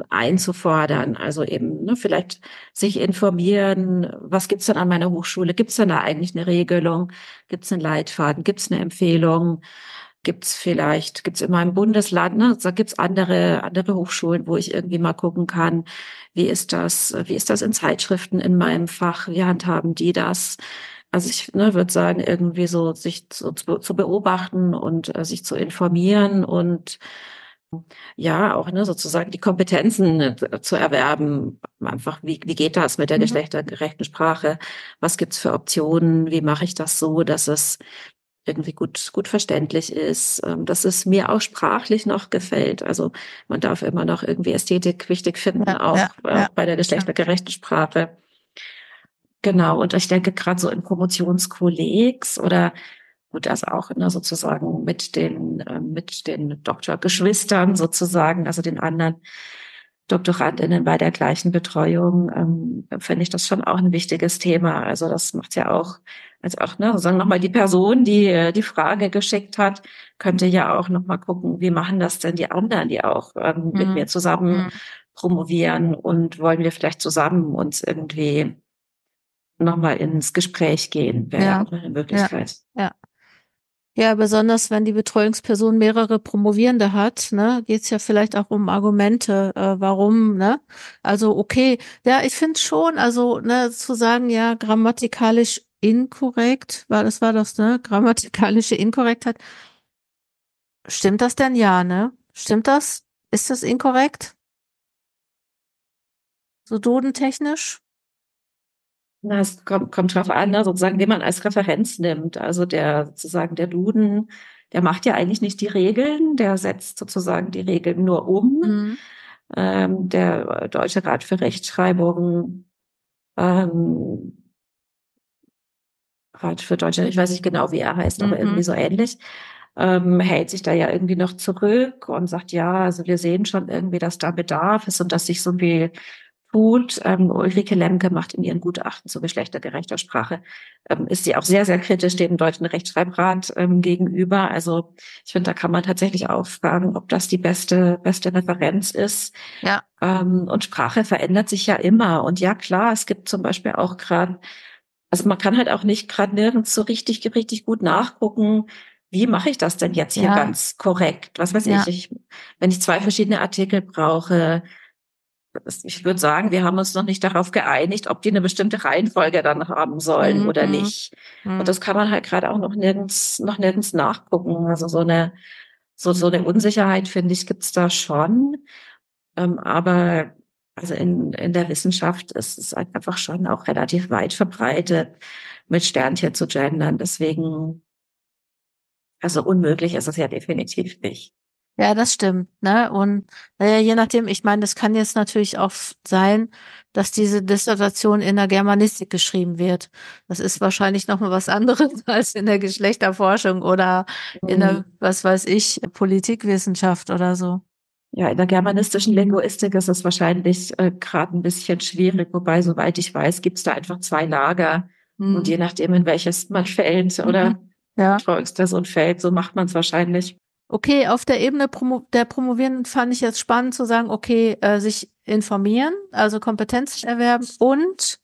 einzufordern. Also eben ne, vielleicht sich informieren, was gibt's denn an meiner Hochschule? Gibt's denn da eigentlich eine Regelung? Gibt's einen Leitfaden? Gibt's eine Empfehlung? Gibt's vielleicht, gibt's in meinem Bundesland, ne, da gibt's andere, andere Hochschulen, wo ich irgendwie mal gucken kann, wie ist das, wie ist das in Zeitschriften in meinem Fach? Wie handhaben die das? Also ich ne, würde sagen, irgendwie so sich zu, zu beobachten und äh, sich zu informieren und ja, auch ne, sozusagen die Kompetenzen äh, zu erwerben. Einfach, wie, wie geht das mit der mhm. geschlechtergerechten Sprache? Was gibt's für Optionen? Wie mache ich das so, dass es irgendwie gut, gut verständlich ist, ähm, dass es mir auch sprachlich noch gefällt. Also man darf immer noch irgendwie Ästhetik wichtig finden, ja, auch, ja, ja. bei der geschlechtergerechten Sprache. Genau, und ich denke gerade so in Promotionskollegs oder gut, also auch ne, sozusagen mit den, äh, mit den Doktorgeschwistern sozusagen, also den anderen Doktorandinnen bei der gleichen Betreuung, ähm, finde ich das schon auch ein wichtiges Thema. Also das macht ja auch, also auch, ne, sozusagen nochmal die Person, die äh, die Frage geschickt hat, könnte ja auch nochmal gucken, wie machen das denn die anderen, die auch ähm, mhm. mit mir zusammen mhm. promovieren und wollen wir vielleicht zusammen uns irgendwie nochmal ins Gespräch gehen, wäre ja. auch eine Möglichkeit.
Ja. ja. Ja, besonders wenn die Betreuungsperson mehrere Promovierende hat, ne, geht's ja vielleicht auch um Argumente, äh, warum, ne? Also okay, ja, ich finde schon, also ne, zu sagen, ja, grammatikalisch inkorrekt, war das war das, ne? Grammatikalische Inkorrektheit. Stimmt das denn ja, ne? Stimmt das? Ist das inkorrekt? So dodentechnisch?
Na, es kommt, kommt drauf an, ne, sozusagen, den man als Referenz nimmt. Also der sozusagen der Duden, der macht ja eigentlich nicht die Regeln, der setzt sozusagen die Regeln nur um. Mhm. Ähm, der Deutsche Rat für Rechtschreibung, ähm, Rat für Deutsche, ich weiß nicht genau, wie er heißt, aber mhm. irgendwie so ähnlich, ähm, hält sich da ja irgendwie noch zurück und sagt, ja, also wir sehen schon irgendwie, dass da Bedarf ist und dass sich so viel gut. Ähm, Ulrike Lemke macht in ihren Gutachten zur geschlechtergerechter Sprache, ähm, ist sie auch sehr, sehr kritisch dem Deutschen Rechtschreibrat ähm, gegenüber. Also ich finde, da kann man tatsächlich auch fragen, ob das die beste, beste Referenz ist. Ja. Ähm, und Sprache verändert sich ja immer. Und ja, klar, es gibt zum Beispiel auch gerade, also man kann halt auch nicht gerade nirgends so richtig, richtig gut nachgucken, wie mache ich das denn jetzt hier ja. ganz korrekt? Was weiß ja. ich, ich, wenn ich zwei verschiedene Artikel brauche, ich würde sagen, wir haben uns noch nicht darauf geeinigt, ob die eine bestimmte Reihenfolge dann haben sollen mhm. oder nicht. Mhm. Und das kann man halt gerade auch noch nirgends, noch nirgends nachgucken. Also so eine, so, so eine Unsicherheit, finde ich, gibt's da schon. Ähm, aber also in, in der Wissenschaft ist es halt einfach schon auch relativ weit verbreitet, mit Sternchen zu gendern. Deswegen, also unmöglich ist es ja definitiv nicht.
Ja, das stimmt. Ne? Und naja, je nachdem, ich meine, das kann jetzt natürlich auch sein, dass diese Dissertation in der Germanistik geschrieben wird. Das ist wahrscheinlich nochmal was anderes als in der Geschlechterforschung oder in der, mhm. was weiß ich, Politikwissenschaft oder so.
Ja, in der germanistischen Linguistik ist es wahrscheinlich äh, gerade ein bisschen schwierig, wobei, soweit ich weiß, gibt es da einfach zwei Lager. Mhm. Und je nachdem, in welches man fällt oder mhm. ja. Betreuungsperson fällt, so macht man es wahrscheinlich.
Okay, auf der Ebene Promo der Promovierenden fand ich jetzt spannend zu sagen, okay, äh, sich informieren, also Kompetenz erwerben und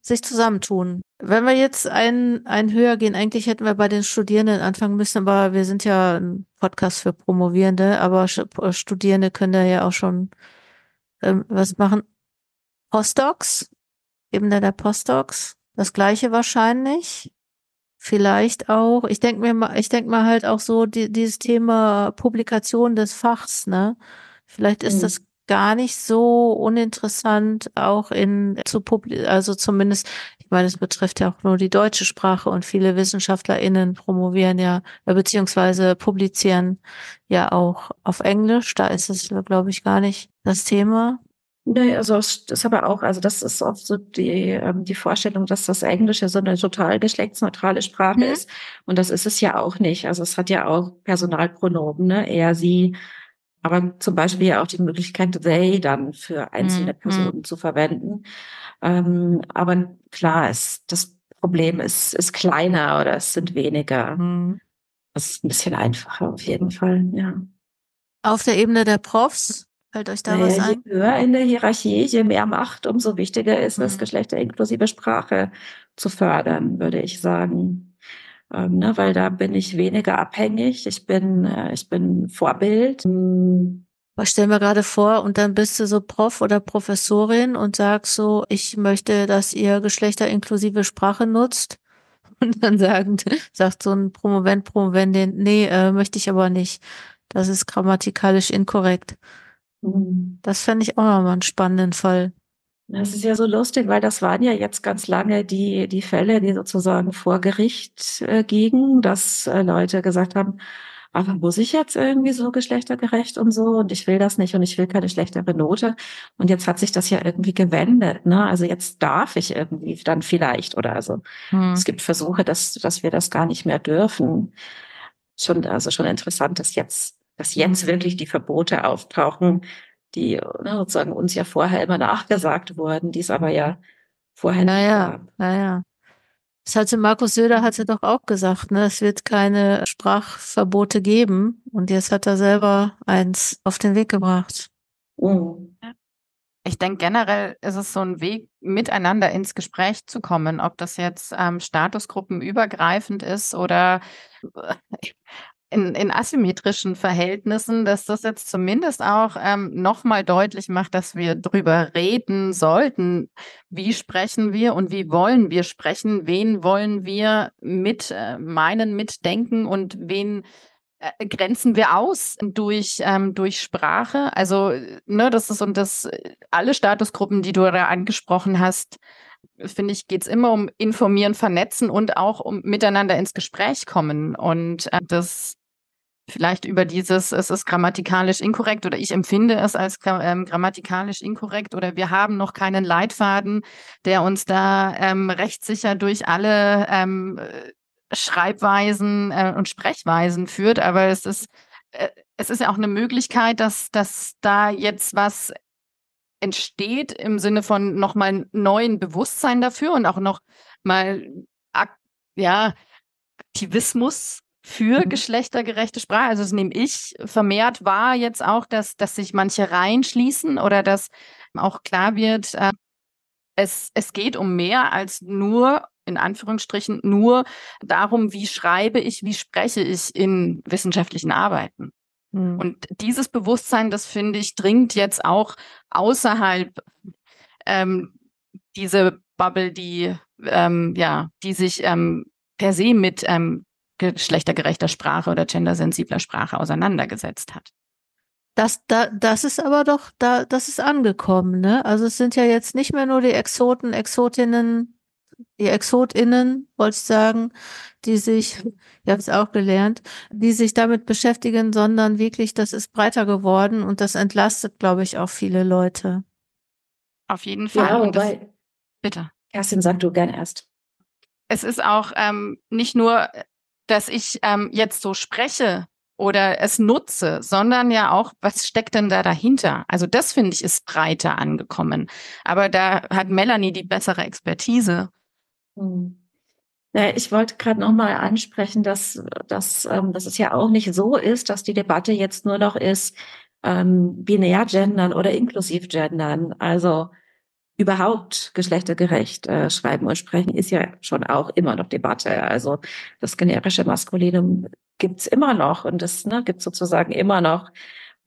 sich zusammentun. Wenn wir jetzt ein, ein höher gehen, eigentlich hätten wir bei den Studierenden anfangen müssen, aber wir sind ja ein Podcast für Promovierende, aber Studierende können da ja auch schon ähm, was machen. Postdocs, Ebene der Postdocs, das gleiche wahrscheinlich. Vielleicht auch, ich denke mir mal, ich denke mal halt auch so, die, dieses Thema Publikation des Fachs, ne? Vielleicht ist mhm. das gar nicht so uninteressant, auch in zu publi also zumindest, ich meine, es betrifft ja auch nur die deutsche Sprache und viele WissenschaftlerInnen promovieren ja, äh, beziehungsweise publizieren ja auch auf Englisch. Da ist es, glaube ich, gar nicht das Thema.
Nee, also das ist aber auch, also das ist oft so die, ähm, die Vorstellung, dass das Englische so eine total geschlechtsneutrale Sprache mhm. ist. Und das ist es ja auch nicht. Also es hat ja auch Personalpronomen, ne? Er, sie, aber zum Beispiel ja auch die Möglichkeit, they dann für einzelne mhm. Personen zu verwenden. Ähm, aber klar, es, das Problem ist, ist kleiner oder es sind weniger. Mhm. Das ist ein bisschen einfacher auf jeden Fall, ja.
Auf der Ebene der Profs Fällt euch da naja, was ein?
Je höher in der Hierarchie, je mehr Macht, umso wichtiger ist es, mhm. geschlechterinklusive Sprache zu fördern, würde ich sagen. Ähm, ne, weil da bin ich weniger abhängig. Ich bin, äh, ich bin Vorbild.
Was stellen wir gerade vor und dann bist du so Prof oder Professorin und sagst so, ich möchte, dass ihr geschlechterinklusive Sprache nutzt. Und dann sagen, sagt so ein Promovent, Promoventin, nee, äh, möchte ich aber nicht. Das ist grammatikalisch inkorrekt. Mhm. Das fände ich auch nochmal einen spannenden Fall.
Das ist ja so lustig, weil das waren ja jetzt ganz lange die, die Fälle, die sozusagen vor Gericht äh, gingen, dass äh, Leute gesagt haben, aber muss ich jetzt irgendwie so geschlechtergerecht und so und ich will das nicht und ich will keine schlechtere Note. Und jetzt hat sich das ja irgendwie gewendet, ne? Also jetzt darf ich irgendwie dann vielleicht oder also hm. es gibt Versuche, dass, dass wir das gar nicht mehr dürfen. Schon, also schon interessant, dass jetzt, dass jetzt wirklich die Verbote auftauchen, die ne, sozusagen uns ja vorher immer nachgesagt wurden, die es aber ja vorher
naja, nicht gab. Naja. Das hatte Markus Söder hatte doch auch gesagt, ne, es wird keine Sprachverbote geben. Und jetzt hat er selber eins auf den Weg gebracht.
Mhm. Ich denke, generell ist es so ein Weg, miteinander ins Gespräch zu kommen, ob das jetzt ähm, statusgruppenübergreifend ist oder in, in asymmetrischen Verhältnissen, dass das jetzt zumindest auch ähm, nochmal deutlich macht, dass wir drüber reden sollten. Wie sprechen wir und wie wollen wir sprechen? Wen wollen wir mit äh, meinen, mitdenken und wen äh, grenzen wir aus durch, ähm, durch Sprache? Also, ne, das ist und das, alle Statusgruppen, die du da angesprochen hast, finde ich, geht es immer um informieren, vernetzen und auch um miteinander ins Gespräch kommen. Und äh, das vielleicht über dieses, es ist grammatikalisch inkorrekt oder ich empfinde es als ähm, grammatikalisch inkorrekt oder wir haben noch keinen Leitfaden, der uns da ähm, rechtssicher durch alle ähm, Schreibweisen äh, und Sprechweisen führt. Aber es ist, äh, es ist ja auch eine Möglichkeit, dass, dass da jetzt was entsteht im Sinne von nochmal neuen Bewusstsein dafür und auch noch mal ja, Aktivismus für mhm. geschlechtergerechte Sprache. Also das nehme ich vermehrt wahr jetzt auch, dass, dass sich manche reinschließen oder dass auch klar wird, äh, es, es geht um mehr als nur, in Anführungsstrichen, nur darum, wie schreibe ich, wie spreche ich in wissenschaftlichen Arbeiten. Mhm. Und dieses Bewusstsein, das finde ich, dringt jetzt auch außerhalb ähm, diese Bubble, die ähm, ja, die sich ähm, per se mit ähm, geschlechtergerechter Sprache oder gendersensibler Sprache auseinandergesetzt hat.
Das, da, das ist aber doch, da, das ist angekommen, ne? Also es sind ja jetzt nicht mehr nur die Exoten, Exotinnen, die ExotInnen, wollte ich sagen, die sich, ich habe es auch gelernt, die sich damit beschäftigen, sondern wirklich, das ist breiter geworden und das entlastet, glaube ich, auch viele Leute.
Auf jeden Fall.
Ja, wobei, das, bitte. Kerstin, sag du gern erst.
Es ist auch ähm, nicht nur dass ich ähm, jetzt so spreche oder es nutze, sondern ja auch, was steckt denn da dahinter? Also das finde ich ist breiter angekommen. Aber da hat Melanie die bessere Expertise.
Hm. Ja, ich wollte gerade noch mal ansprechen, dass, dass, ähm, dass es ja auch nicht so ist, dass die Debatte jetzt nur noch ist, ähm, binär gendern oder inklusiv gendern. Also überhaupt geschlechtergerecht äh, schreiben und sprechen, ist ja schon auch immer noch Debatte. Also das generische Maskulinum gibt's immer noch und es ne, gibt sozusagen immer noch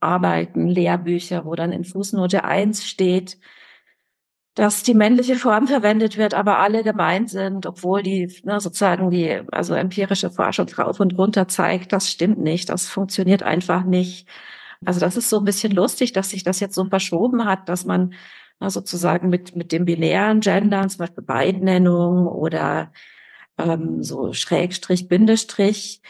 Arbeiten, Lehrbücher, wo dann in Fußnote eins steht, dass die männliche Form verwendet wird, aber alle gemeint sind, obwohl die ne, sozusagen die also empirische Forschung drauf und runter zeigt, das stimmt nicht, das funktioniert einfach nicht. Also das ist so ein bisschen lustig, dass sich das jetzt so verschoben hat, dass man sozusagen mit, mit dem binären Gendern, zum Beispiel Beidnennung oder ähm, so Schrägstrich, Bindestrich.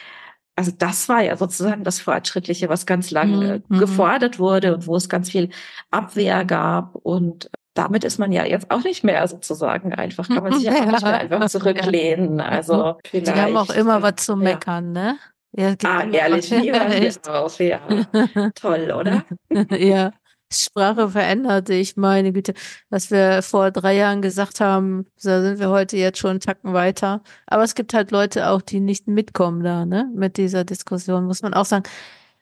Also das war ja sozusagen das Fortschrittliche, was ganz lange mhm. gefordert wurde und wo es ganz viel Abwehr gab. Und damit ist man ja jetzt auch nicht mehr sozusagen einfach, kann man sich ja auch nicht mehr einfach zurücklehnen. Also
vielleicht, Die haben auch immer was zu meckern, ja. ne?
Ja, ah, ehrlich, niemand drauf, ja. Toll, oder?
ja. Sprache verändert sich, meine Güte. Was wir vor drei Jahren gesagt haben, da sind wir heute jetzt schon einen Tacken weiter. Aber es gibt halt Leute auch, die nicht mitkommen da, ne, mit dieser Diskussion, muss man auch sagen.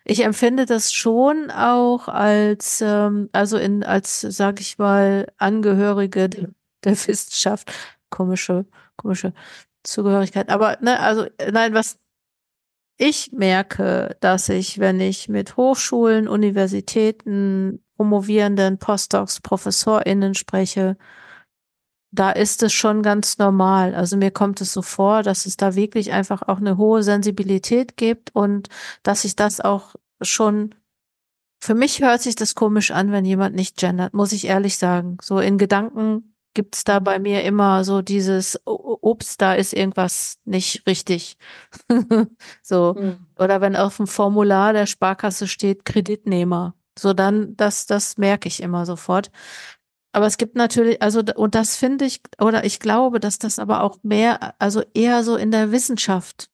Ich empfinde das schon auch als, ähm, also in, als, sag ich mal, Angehörige der, der Wissenschaft. Komische, komische Zugehörigkeit. Aber, ne, also, nein, was, ich merke, dass ich, wenn ich mit Hochschulen, Universitäten, Promovierenden, Postdocs, ProfessorInnen spreche, da ist es schon ganz normal. Also mir kommt es so vor, dass es da wirklich einfach auch eine hohe Sensibilität gibt und dass sich das auch schon Für mich hört sich das komisch an, wenn jemand nicht gendert, muss ich ehrlich sagen. So in Gedanken gibt's da bei mir immer so dieses Obst, da ist irgendwas nicht richtig. so. Mhm. Oder wenn auf dem Formular der Sparkasse steht Kreditnehmer. So dann, das, das merke ich immer sofort. Aber es gibt natürlich, also, und das finde ich, oder ich glaube, dass das aber auch mehr, also eher so in der Wissenschaft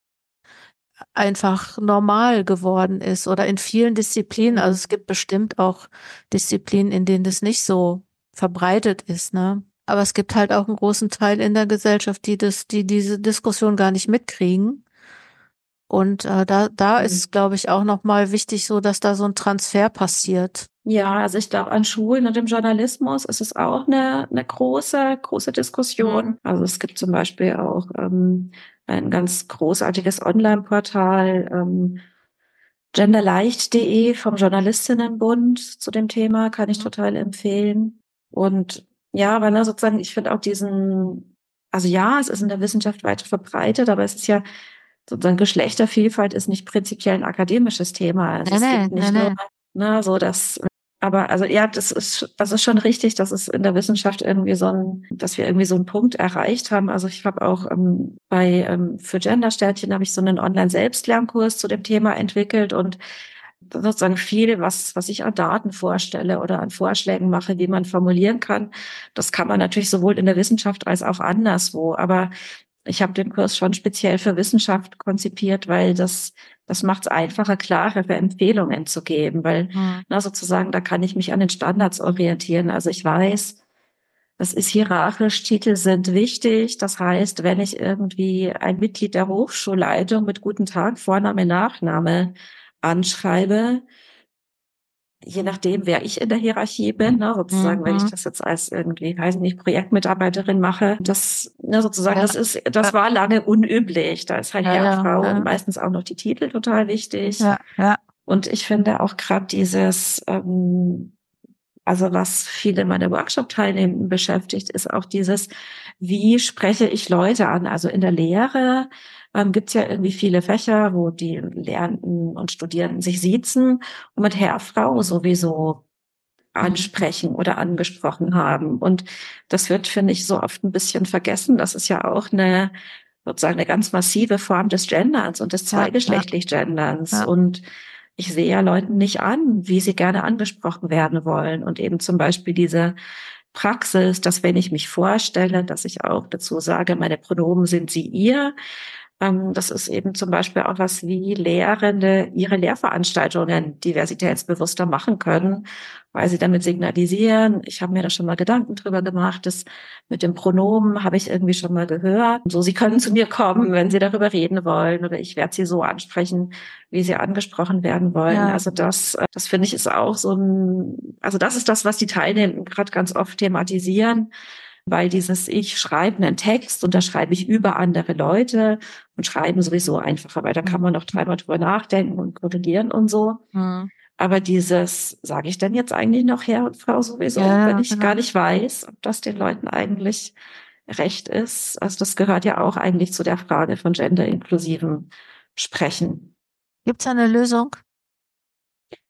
einfach normal geworden ist oder in vielen Disziplinen. Also es gibt bestimmt auch Disziplinen, in denen das nicht so verbreitet ist, ne? Aber es gibt halt auch einen großen Teil in der Gesellschaft, die das, die diese Diskussion gar nicht mitkriegen. Und äh, da, da mhm. ist, glaube ich, auch nochmal wichtig, so dass da so ein Transfer passiert.
Ja, also ich glaube, an Schulen und im Journalismus ist es auch eine, eine große, große Diskussion. Mhm. Also es gibt zum Beispiel auch ähm, ein ganz großartiges Online-Portal, ähm, genderleicht.de vom Journalistinnenbund zu dem Thema, kann ich mhm. total empfehlen. Und ja, weil ne, sozusagen, ich finde auch diesen, also ja, es ist in der Wissenschaft weiter verbreitet, aber es ist ja sozusagen Geschlechtervielfalt ist nicht prinzipiell ein akademisches Thema. Also nee, es gibt nicht nee, nur, ne, so dass aber also ja, das ist, das ist schon richtig, dass es in der Wissenschaft irgendwie so ein, dass wir irgendwie so einen Punkt erreicht haben. Also ich habe auch ähm, bei ähm, für Gendersternchen habe ich so einen Online-Selbstlernkurs zu dem Thema entwickelt und sozusagen viel, was, was ich an Daten vorstelle oder an Vorschlägen mache, wie man formulieren kann. Das kann man natürlich sowohl in der Wissenschaft als auch anderswo. Aber ich habe den Kurs schon speziell für Wissenschaft konzipiert, weil das das macht es einfacher, klarere Empfehlungen zu geben, weil mhm. na, sozusagen da kann ich mich an den Standards orientieren. Also ich weiß, das ist hierarchisch, Titel sind wichtig. Das heißt, wenn ich irgendwie ein Mitglied der Hochschulleitung mit guten Tag, Vorname, Nachname anschreibe, je nachdem, wer ich in der Hierarchie bin, ne, sozusagen, mhm. wenn ich mhm. das jetzt als irgendwie, weiß nicht, Projektmitarbeiterin mache, das, ne, sozusagen, ja. das ist, das war lange unüblich. Da ist halt ja, Herr, Frau ja. und meistens auch noch die Titel total wichtig. Ja, ja. Und ich finde auch gerade dieses, ähm, also was viele meiner Workshop-Teilnehmenden beschäftigt, ist auch dieses, wie spreche ich Leute an? Also in der Lehre ähm, gibt es ja irgendwie viele Fächer, wo die Lernenden und Studierenden sich siezen und mit Herr, Frau sowieso ansprechen oder angesprochen haben. Und das wird, finde ich, so oft ein bisschen vergessen. Das ist ja auch eine sozusagen eine ganz massive Form des Genderns und des zweigeschlechtlich Genderns. Ja. Und ich sehe ja Leuten nicht an, wie sie gerne angesprochen werden wollen. Und eben zum Beispiel diese Praxis, dass wenn ich mich vorstelle, dass ich auch dazu sage, meine Pronomen sind sie ihr, das ist eben zum Beispiel auch was, wie Lehrende ihre Lehrveranstaltungen diversitätsbewusster machen können, weil sie damit signalisieren, ich habe mir da schon mal Gedanken drüber gemacht, das mit dem Pronomen habe ich irgendwie schon mal gehört. So, sie können zu mir kommen, wenn sie darüber reden wollen oder ich werde sie so ansprechen, wie sie angesprochen werden wollen. Ja. Also das, äh, das finde ich ist auch so ein, also das ist das, was die Teilnehmenden gerade ganz oft thematisieren weil dieses Ich schreibe einen Text und da schreibe ich über andere Leute und schreiben sowieso einfacher, weil da kann man noch dreimal drüber nachdenken und korrigieren und so. Mhm. Aber dieses, sage ich denn jetzt eigentlich noch Herr und Frau sowieso, ja, wenn ich genau. gar nicht weiß, ob das den Leuten eigentlich recht ist. Also das gehört ja auch eigentlich zu der Frage von genderinklusivem Sprechen.
Gibt es eine Lösung?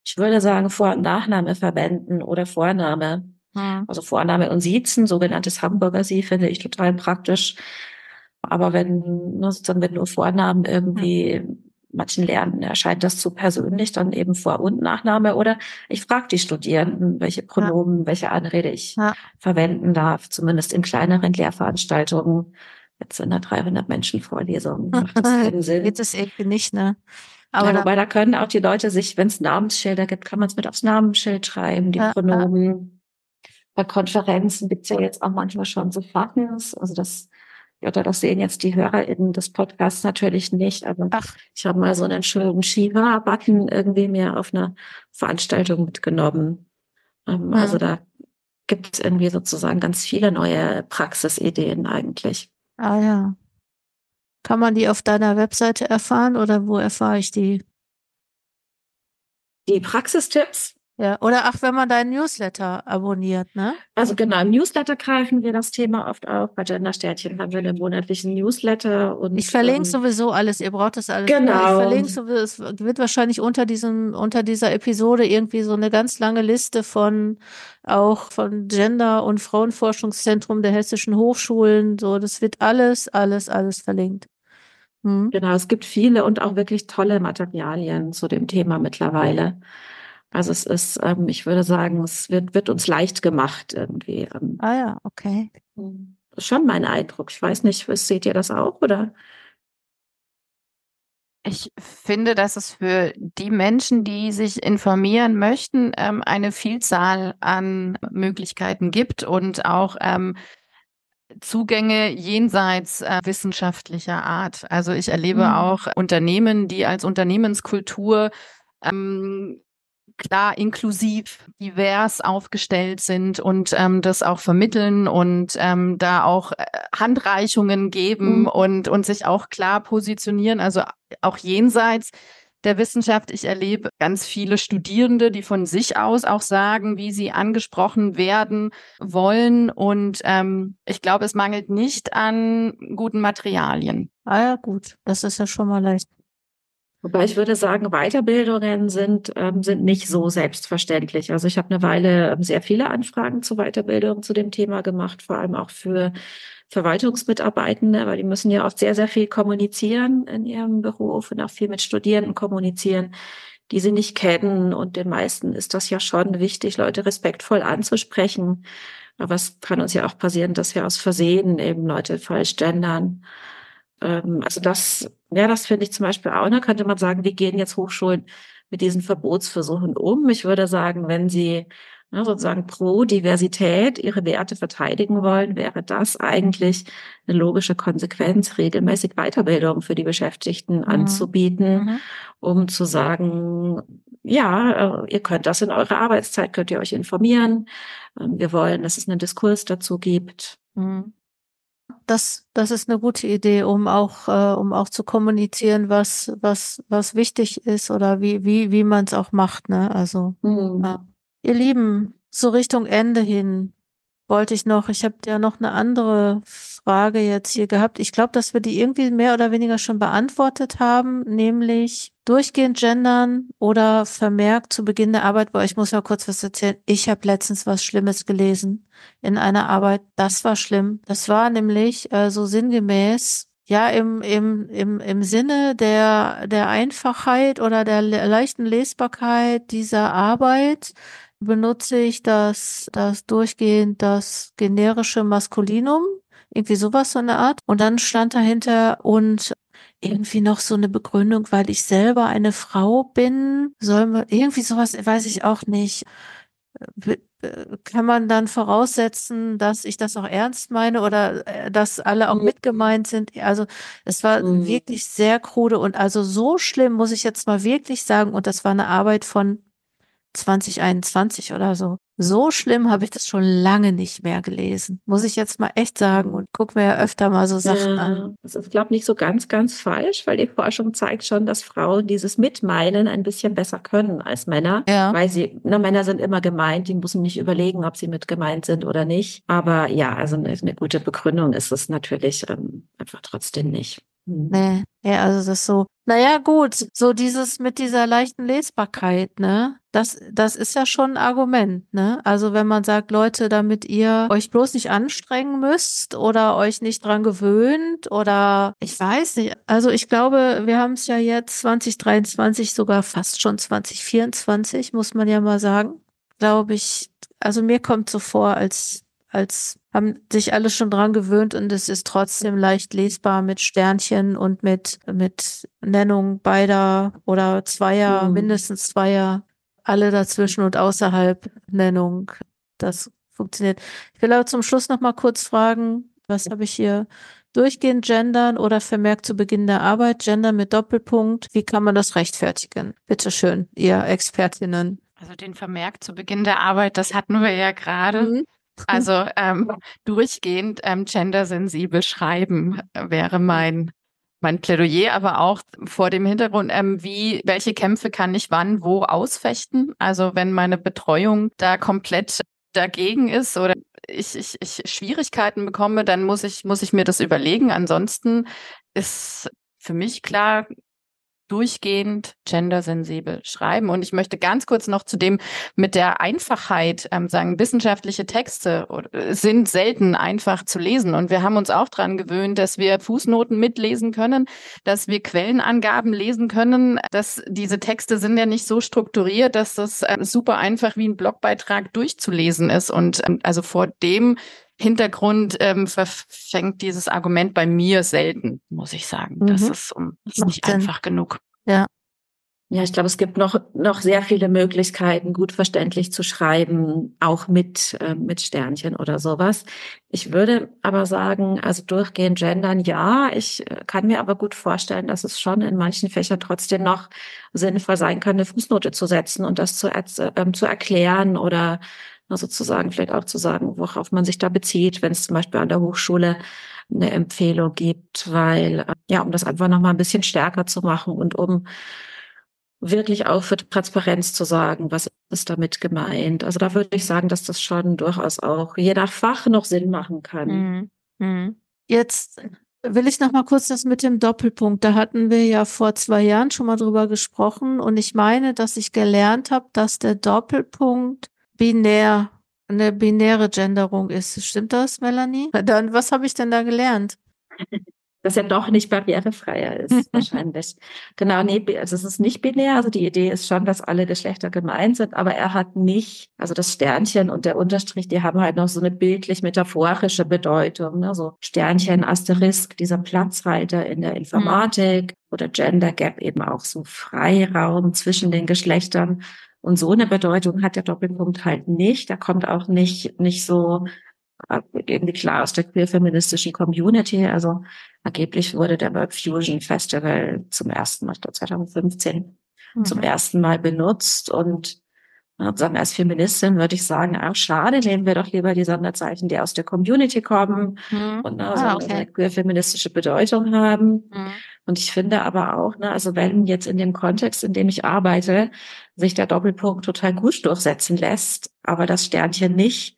Ich würde sagen, Vor- und Nachname verwenden oder Vorname. Mhm. Also Vorname und Siezen, sogenanntes Hamburger Sie, finde ich total praktisch. Aber wenn, ne, sozusagen, wenn nur Vornamen irgendwie mhm. manchen Lernen erscheint das zu persönlich, dann eben Vor- und Nachname. Oder ich frage die Studierenden, welche Pronomen, ja. welche Anrede ich ja. verwenden darf, zumindest in kleineren Lehrveranstaltungen. Jetzt in einer 300 Menschen Vorlesung macht das keinen Sinn.
Geht es irgendwie nicht, ne?
Aber ja, wobei da können auch die Leute sich, wenn es Namensschilder gibt, kann man es mit aufs Namensschild schreiben, die ja, Pronomen bei Konferenzen gibt's ja jetzt auch manchmal schon so Buttons. Also das, ja, das sehen jetzt die HörerInnen des Podcasts natürlich nicht. Aber Ach. ich habe mal so einen schönen Shiva-Button irgendwie mir auf einer Veranstaltung mitgenommen. Ähm, ja. Also da gibt es irgendwie sozusagen ganz viele neue Praxisideen eigentlich.
Ah ja. Kann man die auf deiner Webseite erfahren oder wo erfahre ich die?
Die Praxistipps
Ja, oder ach, wenn man deinen Newsletter abonniert, ne?
Also genau, im Newsletter greifen wir das Thema oft auf. Bei Gendersternchen haben wir einen monatlichen Newsletter und
ich verlinke
ähm,
sowieso alles. Ihr braucht das alles.
Genau.
Ich verlinke sowieso. Es wird wahrscheinlich unter diesem unter dieser Episode irgendwie so eine ganz lange Liste von auch von Gender und Frauenforschungszentrum der hessischen Hochschulen. So, das wird alles, alles, alles verlinkt.
Hm? Genau, es gibt viele und auch wirklich tolle Materialien zu dem Thema mittlerweile. Also es ist, ähm, ich würde sagen, es wird, wird uns leicht gemacht irgendwie. Ähm.
Ah ja, okay.
Das ist schon mein Eindruck. Ich weiß nicht, seht ihr das auch oder?
Ich finde, dass es für die Menschen, die sich informieren möchten, ähm, eine Vielzahl an Möglichkeiten gibt und auch ähm, Zugänge jenseits äh, wissenschaftlicher Art. Also ich erlebe mhm. auch Unternehmen, die als Unternehmenskultur ähm, klar inklusiv, divers aufgestellt sind und ähm, das auch vermitteln und ähm, da auch äh, Handreichungen geben mhm. und, und sich auch klar positionieren, also auch jenseits der Wissenschaft. Ich erlebe ganz viele Studierende, die von sich aus auch sagen, wie sie angesprochen werden wollen. Und ähm, ich glaube, es mangelt nicht an guten Materialien.
Ah ja, gut. Das ist ja schon mal leicht.
Wobei ich würde sagen, Weiterbildungen sind, ähm, sind nicht so selbstverständlich. Also ich habe eine Weile ähm, sehr viele Anfragen zu Weiterbildung zu dem Thema gemacht, vor allem auch für Verwaltungsmitarbeitende, weil die müssen ja oft sehr, sehr viel kommunizieren in ihrem Beruf und auch viel mit Studierenden kommunizieren, die sie nicht kennen. Und den meisten ist das ja schon wichtig, Leute respektvoll anzusprechen. Aber es kann uns ja auch passieren, dass wir aus Versehen eben Leute falsch gendern. Ähm, also das, ja, das finde ich zum Beispiel auch. Da könnte man sagen, wie gehen jetzt Hochschulen mit diesen Verbotsversuchen um? Ich würde sagen, wenn sie ne, sozusagen pro Diversität ihre Werte verteidigen wollen, wäre das eigentlich eine logische Konsequenz, regelmäßig Weiterbildung für die Beschäftigten mhm. anzubieten, mhm. um zu sagen, ja, äh, ihr könnt das in eurer Arbeitszeit, könnt ihr euch informieren. Ähm, wir wollen, dass es einen Diskurs dazu gibt.
Mhm das, das ist eine gute Idee, um auch, äh, um auch zu kommunizieren, was, was, was wichtig ist oder wie, wie, wie man es auch macht. Ne? Also, mhm. ja. ihr Lieben, so Richtung Ende hin wollte ich noch, ich habe ja noch eine andere Frage jetzt hier gehabt. Ich glaube, dass wir die irgendwie mehr oder weniger schon beantwortet haben, nämlich durchgehend gendern oder vermerkt zu Beginn der Arbeit. Boah, ich muss mal kurz was erzählen. Ich habe letztens was Schlimmes gelesen in einer Arbeit. Das war schlimm. Das war nämlich äh, so sinngemäß ja, im, im, im, im Sinne der, der Einfachheit oder der leichten Lesbarkeit dieser Arbeit benutze ich das, das durchgehend das generische Maskulinum, irgendwie sowas so eine Art. Und dann stand dahinter und irgendwie noch so eine Begründung, weil ich selber eine Frau bin, soll man, irgendwie sowas, weiß ich auch nicht. Kann man dann voraussetzen, dass ich das auch ernst meine oder äh, dass alle auch mhm. mitgemeint sind? Also es war mhm. wirklich sehr krude und also so schlimm, muss ich jetzt mal wirklich sagen. Und das war eine Arbeit von 2021 oder so. So schlimm habe ich das schon lange nicht mehr gelesen. Muss ich jetzt mal echt sagen und guck mir ja öfter mal so Sachen ja, an.
Das ist, glaube ich, nicht so ganz, ganz falsch, weil die Forschung zeigt schon, dass Frauen dieses Mitmeinen ein bisschen besser können als Männer. Ja. Weil sie, na, Männer sind immer gemeint, die müssen nicht überlegen, ob sie mit gemeint sind oder nicht. Aber ja, also eine, eine gute Begründung ist es natürlich ähm, einfach trotzdem nicht.
Hm. Nee, ja, also das so, naja, gut, so dieses mit dieser leichten Lesbarkeit, ne? Das, das ist ja schon ein Argument, ne? Also wenn man sagt, Leute, damit ihr euch bloß nicht anstrengen müsst oder euch nicht dran gewöhnt oder ich weiß nicht. Also ich glaube, wir haben es ja jetzt 2023, sogar fast schon 2024, muss man ja mal sagen. Glaube ich, also mir kommt so vor, als als haben sich alle schon dran gewöhnt und es ist trotzdem leicht lesbar mit Sternchen und mit, mit Nennung beider oder zweier, mhm. mindestens zweier, alle dazwischen und außerhalb Nennung. Das funktioniert. Ich will aber zum Schluss noch mal kurz fragen, was habe ich hier? Durchgehend gendern oder vermerkt zu Beginn der Arbeit, gendern mit Doppelpunkt. Wie kann man das rechtfertigen? Bitte schön, ihr Expertinnen.
Also den Vermerk zu Beginn der Arbeit, das hatten wir ja gerade. Mhm. Also ähm, durchgehend ähm, gendersensibel schreiben wäre mein, mein Plädoyer, aber auch vor dem Hintergrund, ähm, wie, welche Kämpfe kann ich wann wo ausfechten? Also wenn meine Betreuung da komplett dagegen ist oder ich, ich, ich Schwierigkeiten bekomme, dann muss ich, muss ich mir das überlegen. Ansonsten ist für mich klar, durchgehend gendersensibel schreiben. Und ich möchte ganz kurz noch zu dem mit der Einfachheit ähm, sagen, wissenschaftliche Texte sind selten einfach zu lesen. Und wir haben uns auch dran gewöhnt, dass wir Fußnoten mitlesen können, dass wir Quellenangaben lesen können, dass diese Texte sind ja nicht so strukturiert, dass das äh, super einfach wie ein Blogbeitrag durchzulesen ist. Und ähm, also vor dem Hintergrund ähm, verfängt dieses Argument bei mir selten, muss ich sagen. Mhm. Das ist, um, das ist nicht Sinn. einfach genug.
Ja. Ja, ich glaube, es gibt noch, noch sehr viele Möglichkeiten, gut verständlich zu schreiben, auch mit, äh, mit Sternchen oder sowas. Ich würde aber sagen, also durchgehend gendern, ja. Ich äh, kann mir aber gut vorstellen, dass es schon in manchen Fächern trotzdem noch sinnvoll sein kann, eine Fußnote zu setzen und das zu, äh, zu erklären oder sozusagen vielleicht auch zu sagen, worauf man sich da bezieht, wenn es zum Beispiel an der Hochschule eine Empfehlung gibt, weil, äh, ja, um das einfach nochmal ein bisschen stärker zu machen und um wirklich auch für Transparenz zu sagen, was ist damit gemeint. Also da würde ich sagen, dass das schon durchaus auch je nach Fach noch Sinn machen kann. Mhm.
Mhm. Jetzt will ich noch mal kurz das mit dem Doppelpunkt. Da hatten wir ja vor zwei Jahren schon mal drüber gesprochen und ich meine, dass ich gelernt habe, dass der Doppelpunkt binär, eine binäre Genderung ist. Stimmt das, Melanie? Dann, was habe ich denn da gelernt?
Dass er doch nicht barrierefreier ist, wahrscheinlich. Genau, nee, also es ist nicht binär. Also die Idee ist schon, dass alle Geschlechter gemeint sind, aber er hat nicht, also das Sternchen und der Unterstrich, die haben halt noch so eine bildlich-metaphorische Bedeutung. Ne? So Sternchen, Asterisk, dieser Platzhalter in der Informatik mhm. oder Gender Gap eben auch so Freiraum zwischen den Geschlechtern. Und so eine Bedeutung hat der Doppelpunkt halt nicht. Da kommt auch nicht, nicht so äh, irgendwie klar aus der queer-feministischen Community. Also angeblich wurde der World Fusion Festival zum ersten Mal, ich glaube 2015, mhm. zum ersten Mal benutzt. Und sagen, als Feministin würde ich sagen, ach schade, nehmen wir doch lieber die Sonderzeichen, die aus der Community kommen mhm. und ne, ah, okay. eine queer-feministische Bedeutung haben. Mhm. Und ich finde aber auch, ne, also wenn jetzt in dem Kontext, in dem ich arbeite, sich der Doppelpunkt total gut durchsetzen lässt, aber das Sternchen nicht,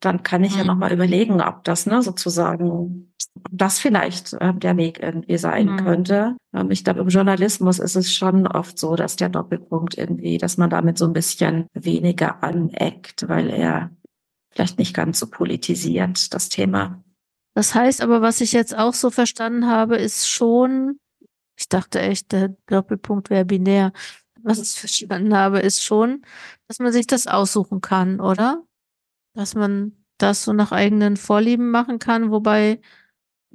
dann kann ich mhm. ja nochmal überlegen, ob das ne, sozusagen, ob das vielleicht äh, der Weg irgendwie sein mhm. könnte. Ähm, ich glaube, im Journalismus ist es schon oft so, dass der Doppelpunkt irgendwie, dass man damit so ein bisschen weniger aneckt, weil er vielleicht nicht ganz so politisiert, das Thema.
Das heißt aber, was ich jetzt auch so verstanden habe, ist schon, ich dachte echt, der Doppelpunkt wäre binär. Was ich verstanden habe, ist schon, dass man sich das aussuchen kann, oder? Dass man das so nach eigenen Vorlieben machen kann, wobei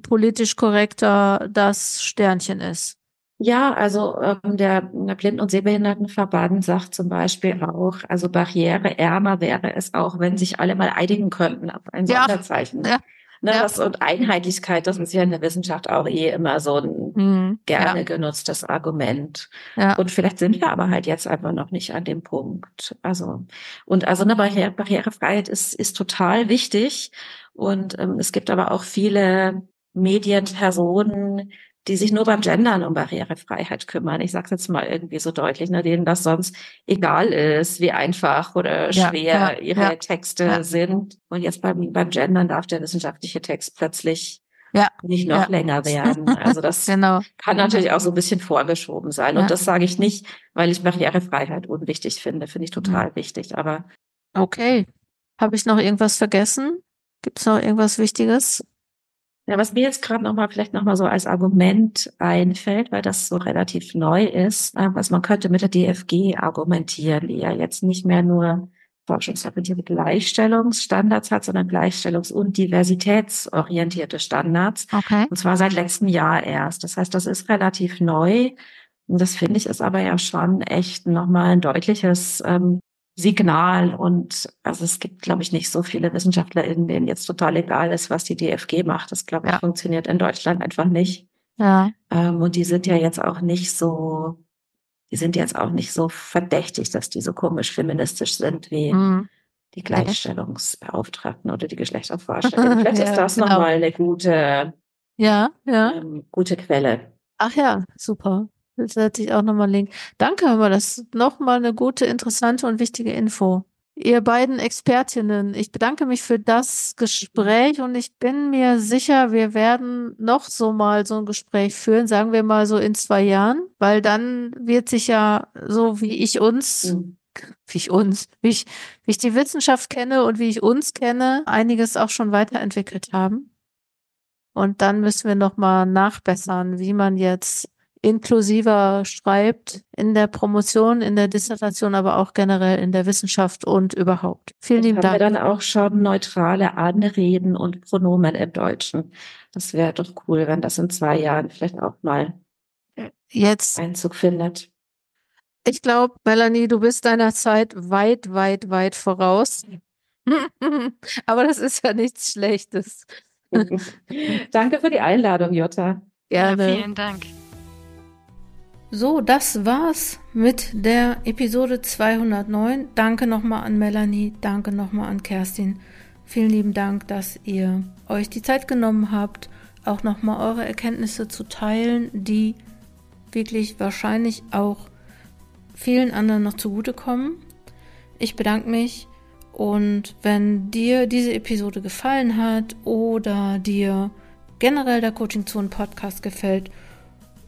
politisch korrekter das Sternchen ist.
Ja, also ähm, der, der Blinden- und Sehbehindertenverband sagt zum Beispiel auch, also barriereärmer wäre es auch, wenn sich alle mal einigen könnten auf ein ja, Sonderzeichen. Ja, Ne, ja. das, und Einheitlichkeit, das ist ja in der Wissenschaft auch eh immer so ein mhm. gerne ja. genutztes Argument. Ja. Und vielleicht sind wir aber halt jetzt einfach noch nicht an dem Punkt. Also, und also eine Barriere, Barrierefreiheit ist, ist total wichtig. Und ähm, es gibt aber auch viele Medienpersonen, die sich nur beim Gendern um Barrierefreiheit kümmern. Ich sage jetzt mal irgendwie so deutlich, ne, denen das sonst egal ist, wie einfach oder schwer ja, ja, ihre ja, Texte sind. Und jetzt beim, beim Gendern darf der wissenschaftliche Text plötzlich ja, nicht noch länger werden. Also das genau. kann natürlich auch so ein bisschen vorgeschoben sein. Und das sage ich nicht, weil ich Barrierefreiheit unwichtig finde. Finde ich total wichtig. Aber
okay. Habe ich noch irgendwas vergessen? Gibt es noch irgendwas Wichtiges?
Ja, was mir jetzt gerade nochmal vielleicht nochmal so als Argument einfällt, weil das so relativ neu ist, äh, was man könnte mit der DFG argumentieren, die ja jetzt nicht mehr nur forschungsorientierte Gleichstellungsstandards hat, sondern Gleichstellungs- und diversitätsorientierte Standards. Okay. Und zwar seit letztem Jahr erst. Das heißt, das ist relativ neu. Und das finde ich ist aber ja schon echt nochmal ein deutliches ähm, Signal. Und also es gibt, glaube ich, nicht so viele WissenschaftlerInnen, denen jetzt total egal ist, was die DFG macht. Das, glaube ich, ja. funktioniert in Deutschland einfach nicht. Ja. Ähm, und die sind ja jetzt auch nicht so, die sind jetzt auch nicht so verdächtig, dass die so komisch feministisch sind wie mhm. die Gleichstellungsbeauftragten oder die Geschlechterforscher. Vielleicht ja, ist das genau. nochmal eine gute,
ja, ja.
Ähm, gute Quelle.
Ach ja, super. Das setze ich auch nochmal Link. Danke, aber das ist nochmal eine gute, interessante und wichtige Info. Ihr beiden Expertinnen, ich bedanke mich für das Gespräch und ich bin mir sicher, wir werden noch so mal so ein Gespräch führen, sagen wir mal so in zwei Jahren, weil dann wird sich ja so wie ich uns, mhm. wie ich uns, wie ich, wie ich die Wissenschaft kenne und wie ich uns kenne, einiges auch schon weiterentwickelt haben. Und dann müssen wir noch mal nachbessern, wie man jetzt inklusiver schreibt in der Promotion, in der Dissertation, aber auch generell in der Wissenschaft und überhaupt. Vielen lieben Dank.
Wir dann auch schon neutrale Anreden und Pronomen im Deutschen. Das wäre doch cool, wenn das in zwei Jahren vielleicht auch mal
jetzt
Einzug findet.
Ich glaube, Melanie, du bist deiner Zeit weit, weit, weit voraus. aber das ist ja nichts Schlechtes.
Danke für die Einladung, Jutta.
Gerne. Ja, vielen Dank.
So, das war's mit der Episode 209. Danke nochmal an Melanie, danke nochmal an Kerstin. Vielen lieben Dank, dass ihr euch die Zeit genommen habt, auch nochmal eure Erkenntnisse zu teilen, die wirklich wahrscheinlich auch vielen anderen noch zugutekommen. Ich bedanke mich und wenn dir diese Episode gefallen hat oder dir generell der Coaching Zone Podcast gefällt,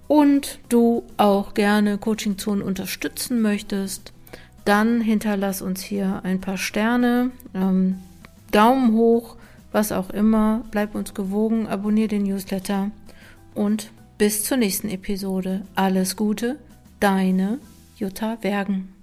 und du auch gerne Coaching Zone unterstützen möchtest, dann hinterlass uns hier ein paar Sterne, ähm, Daumen hoch, was auch immer. Bleib uns gewogen, abonniere den Newsletter und bis zur nächsten Episode. Alles Gute, deine Jutta Wergen.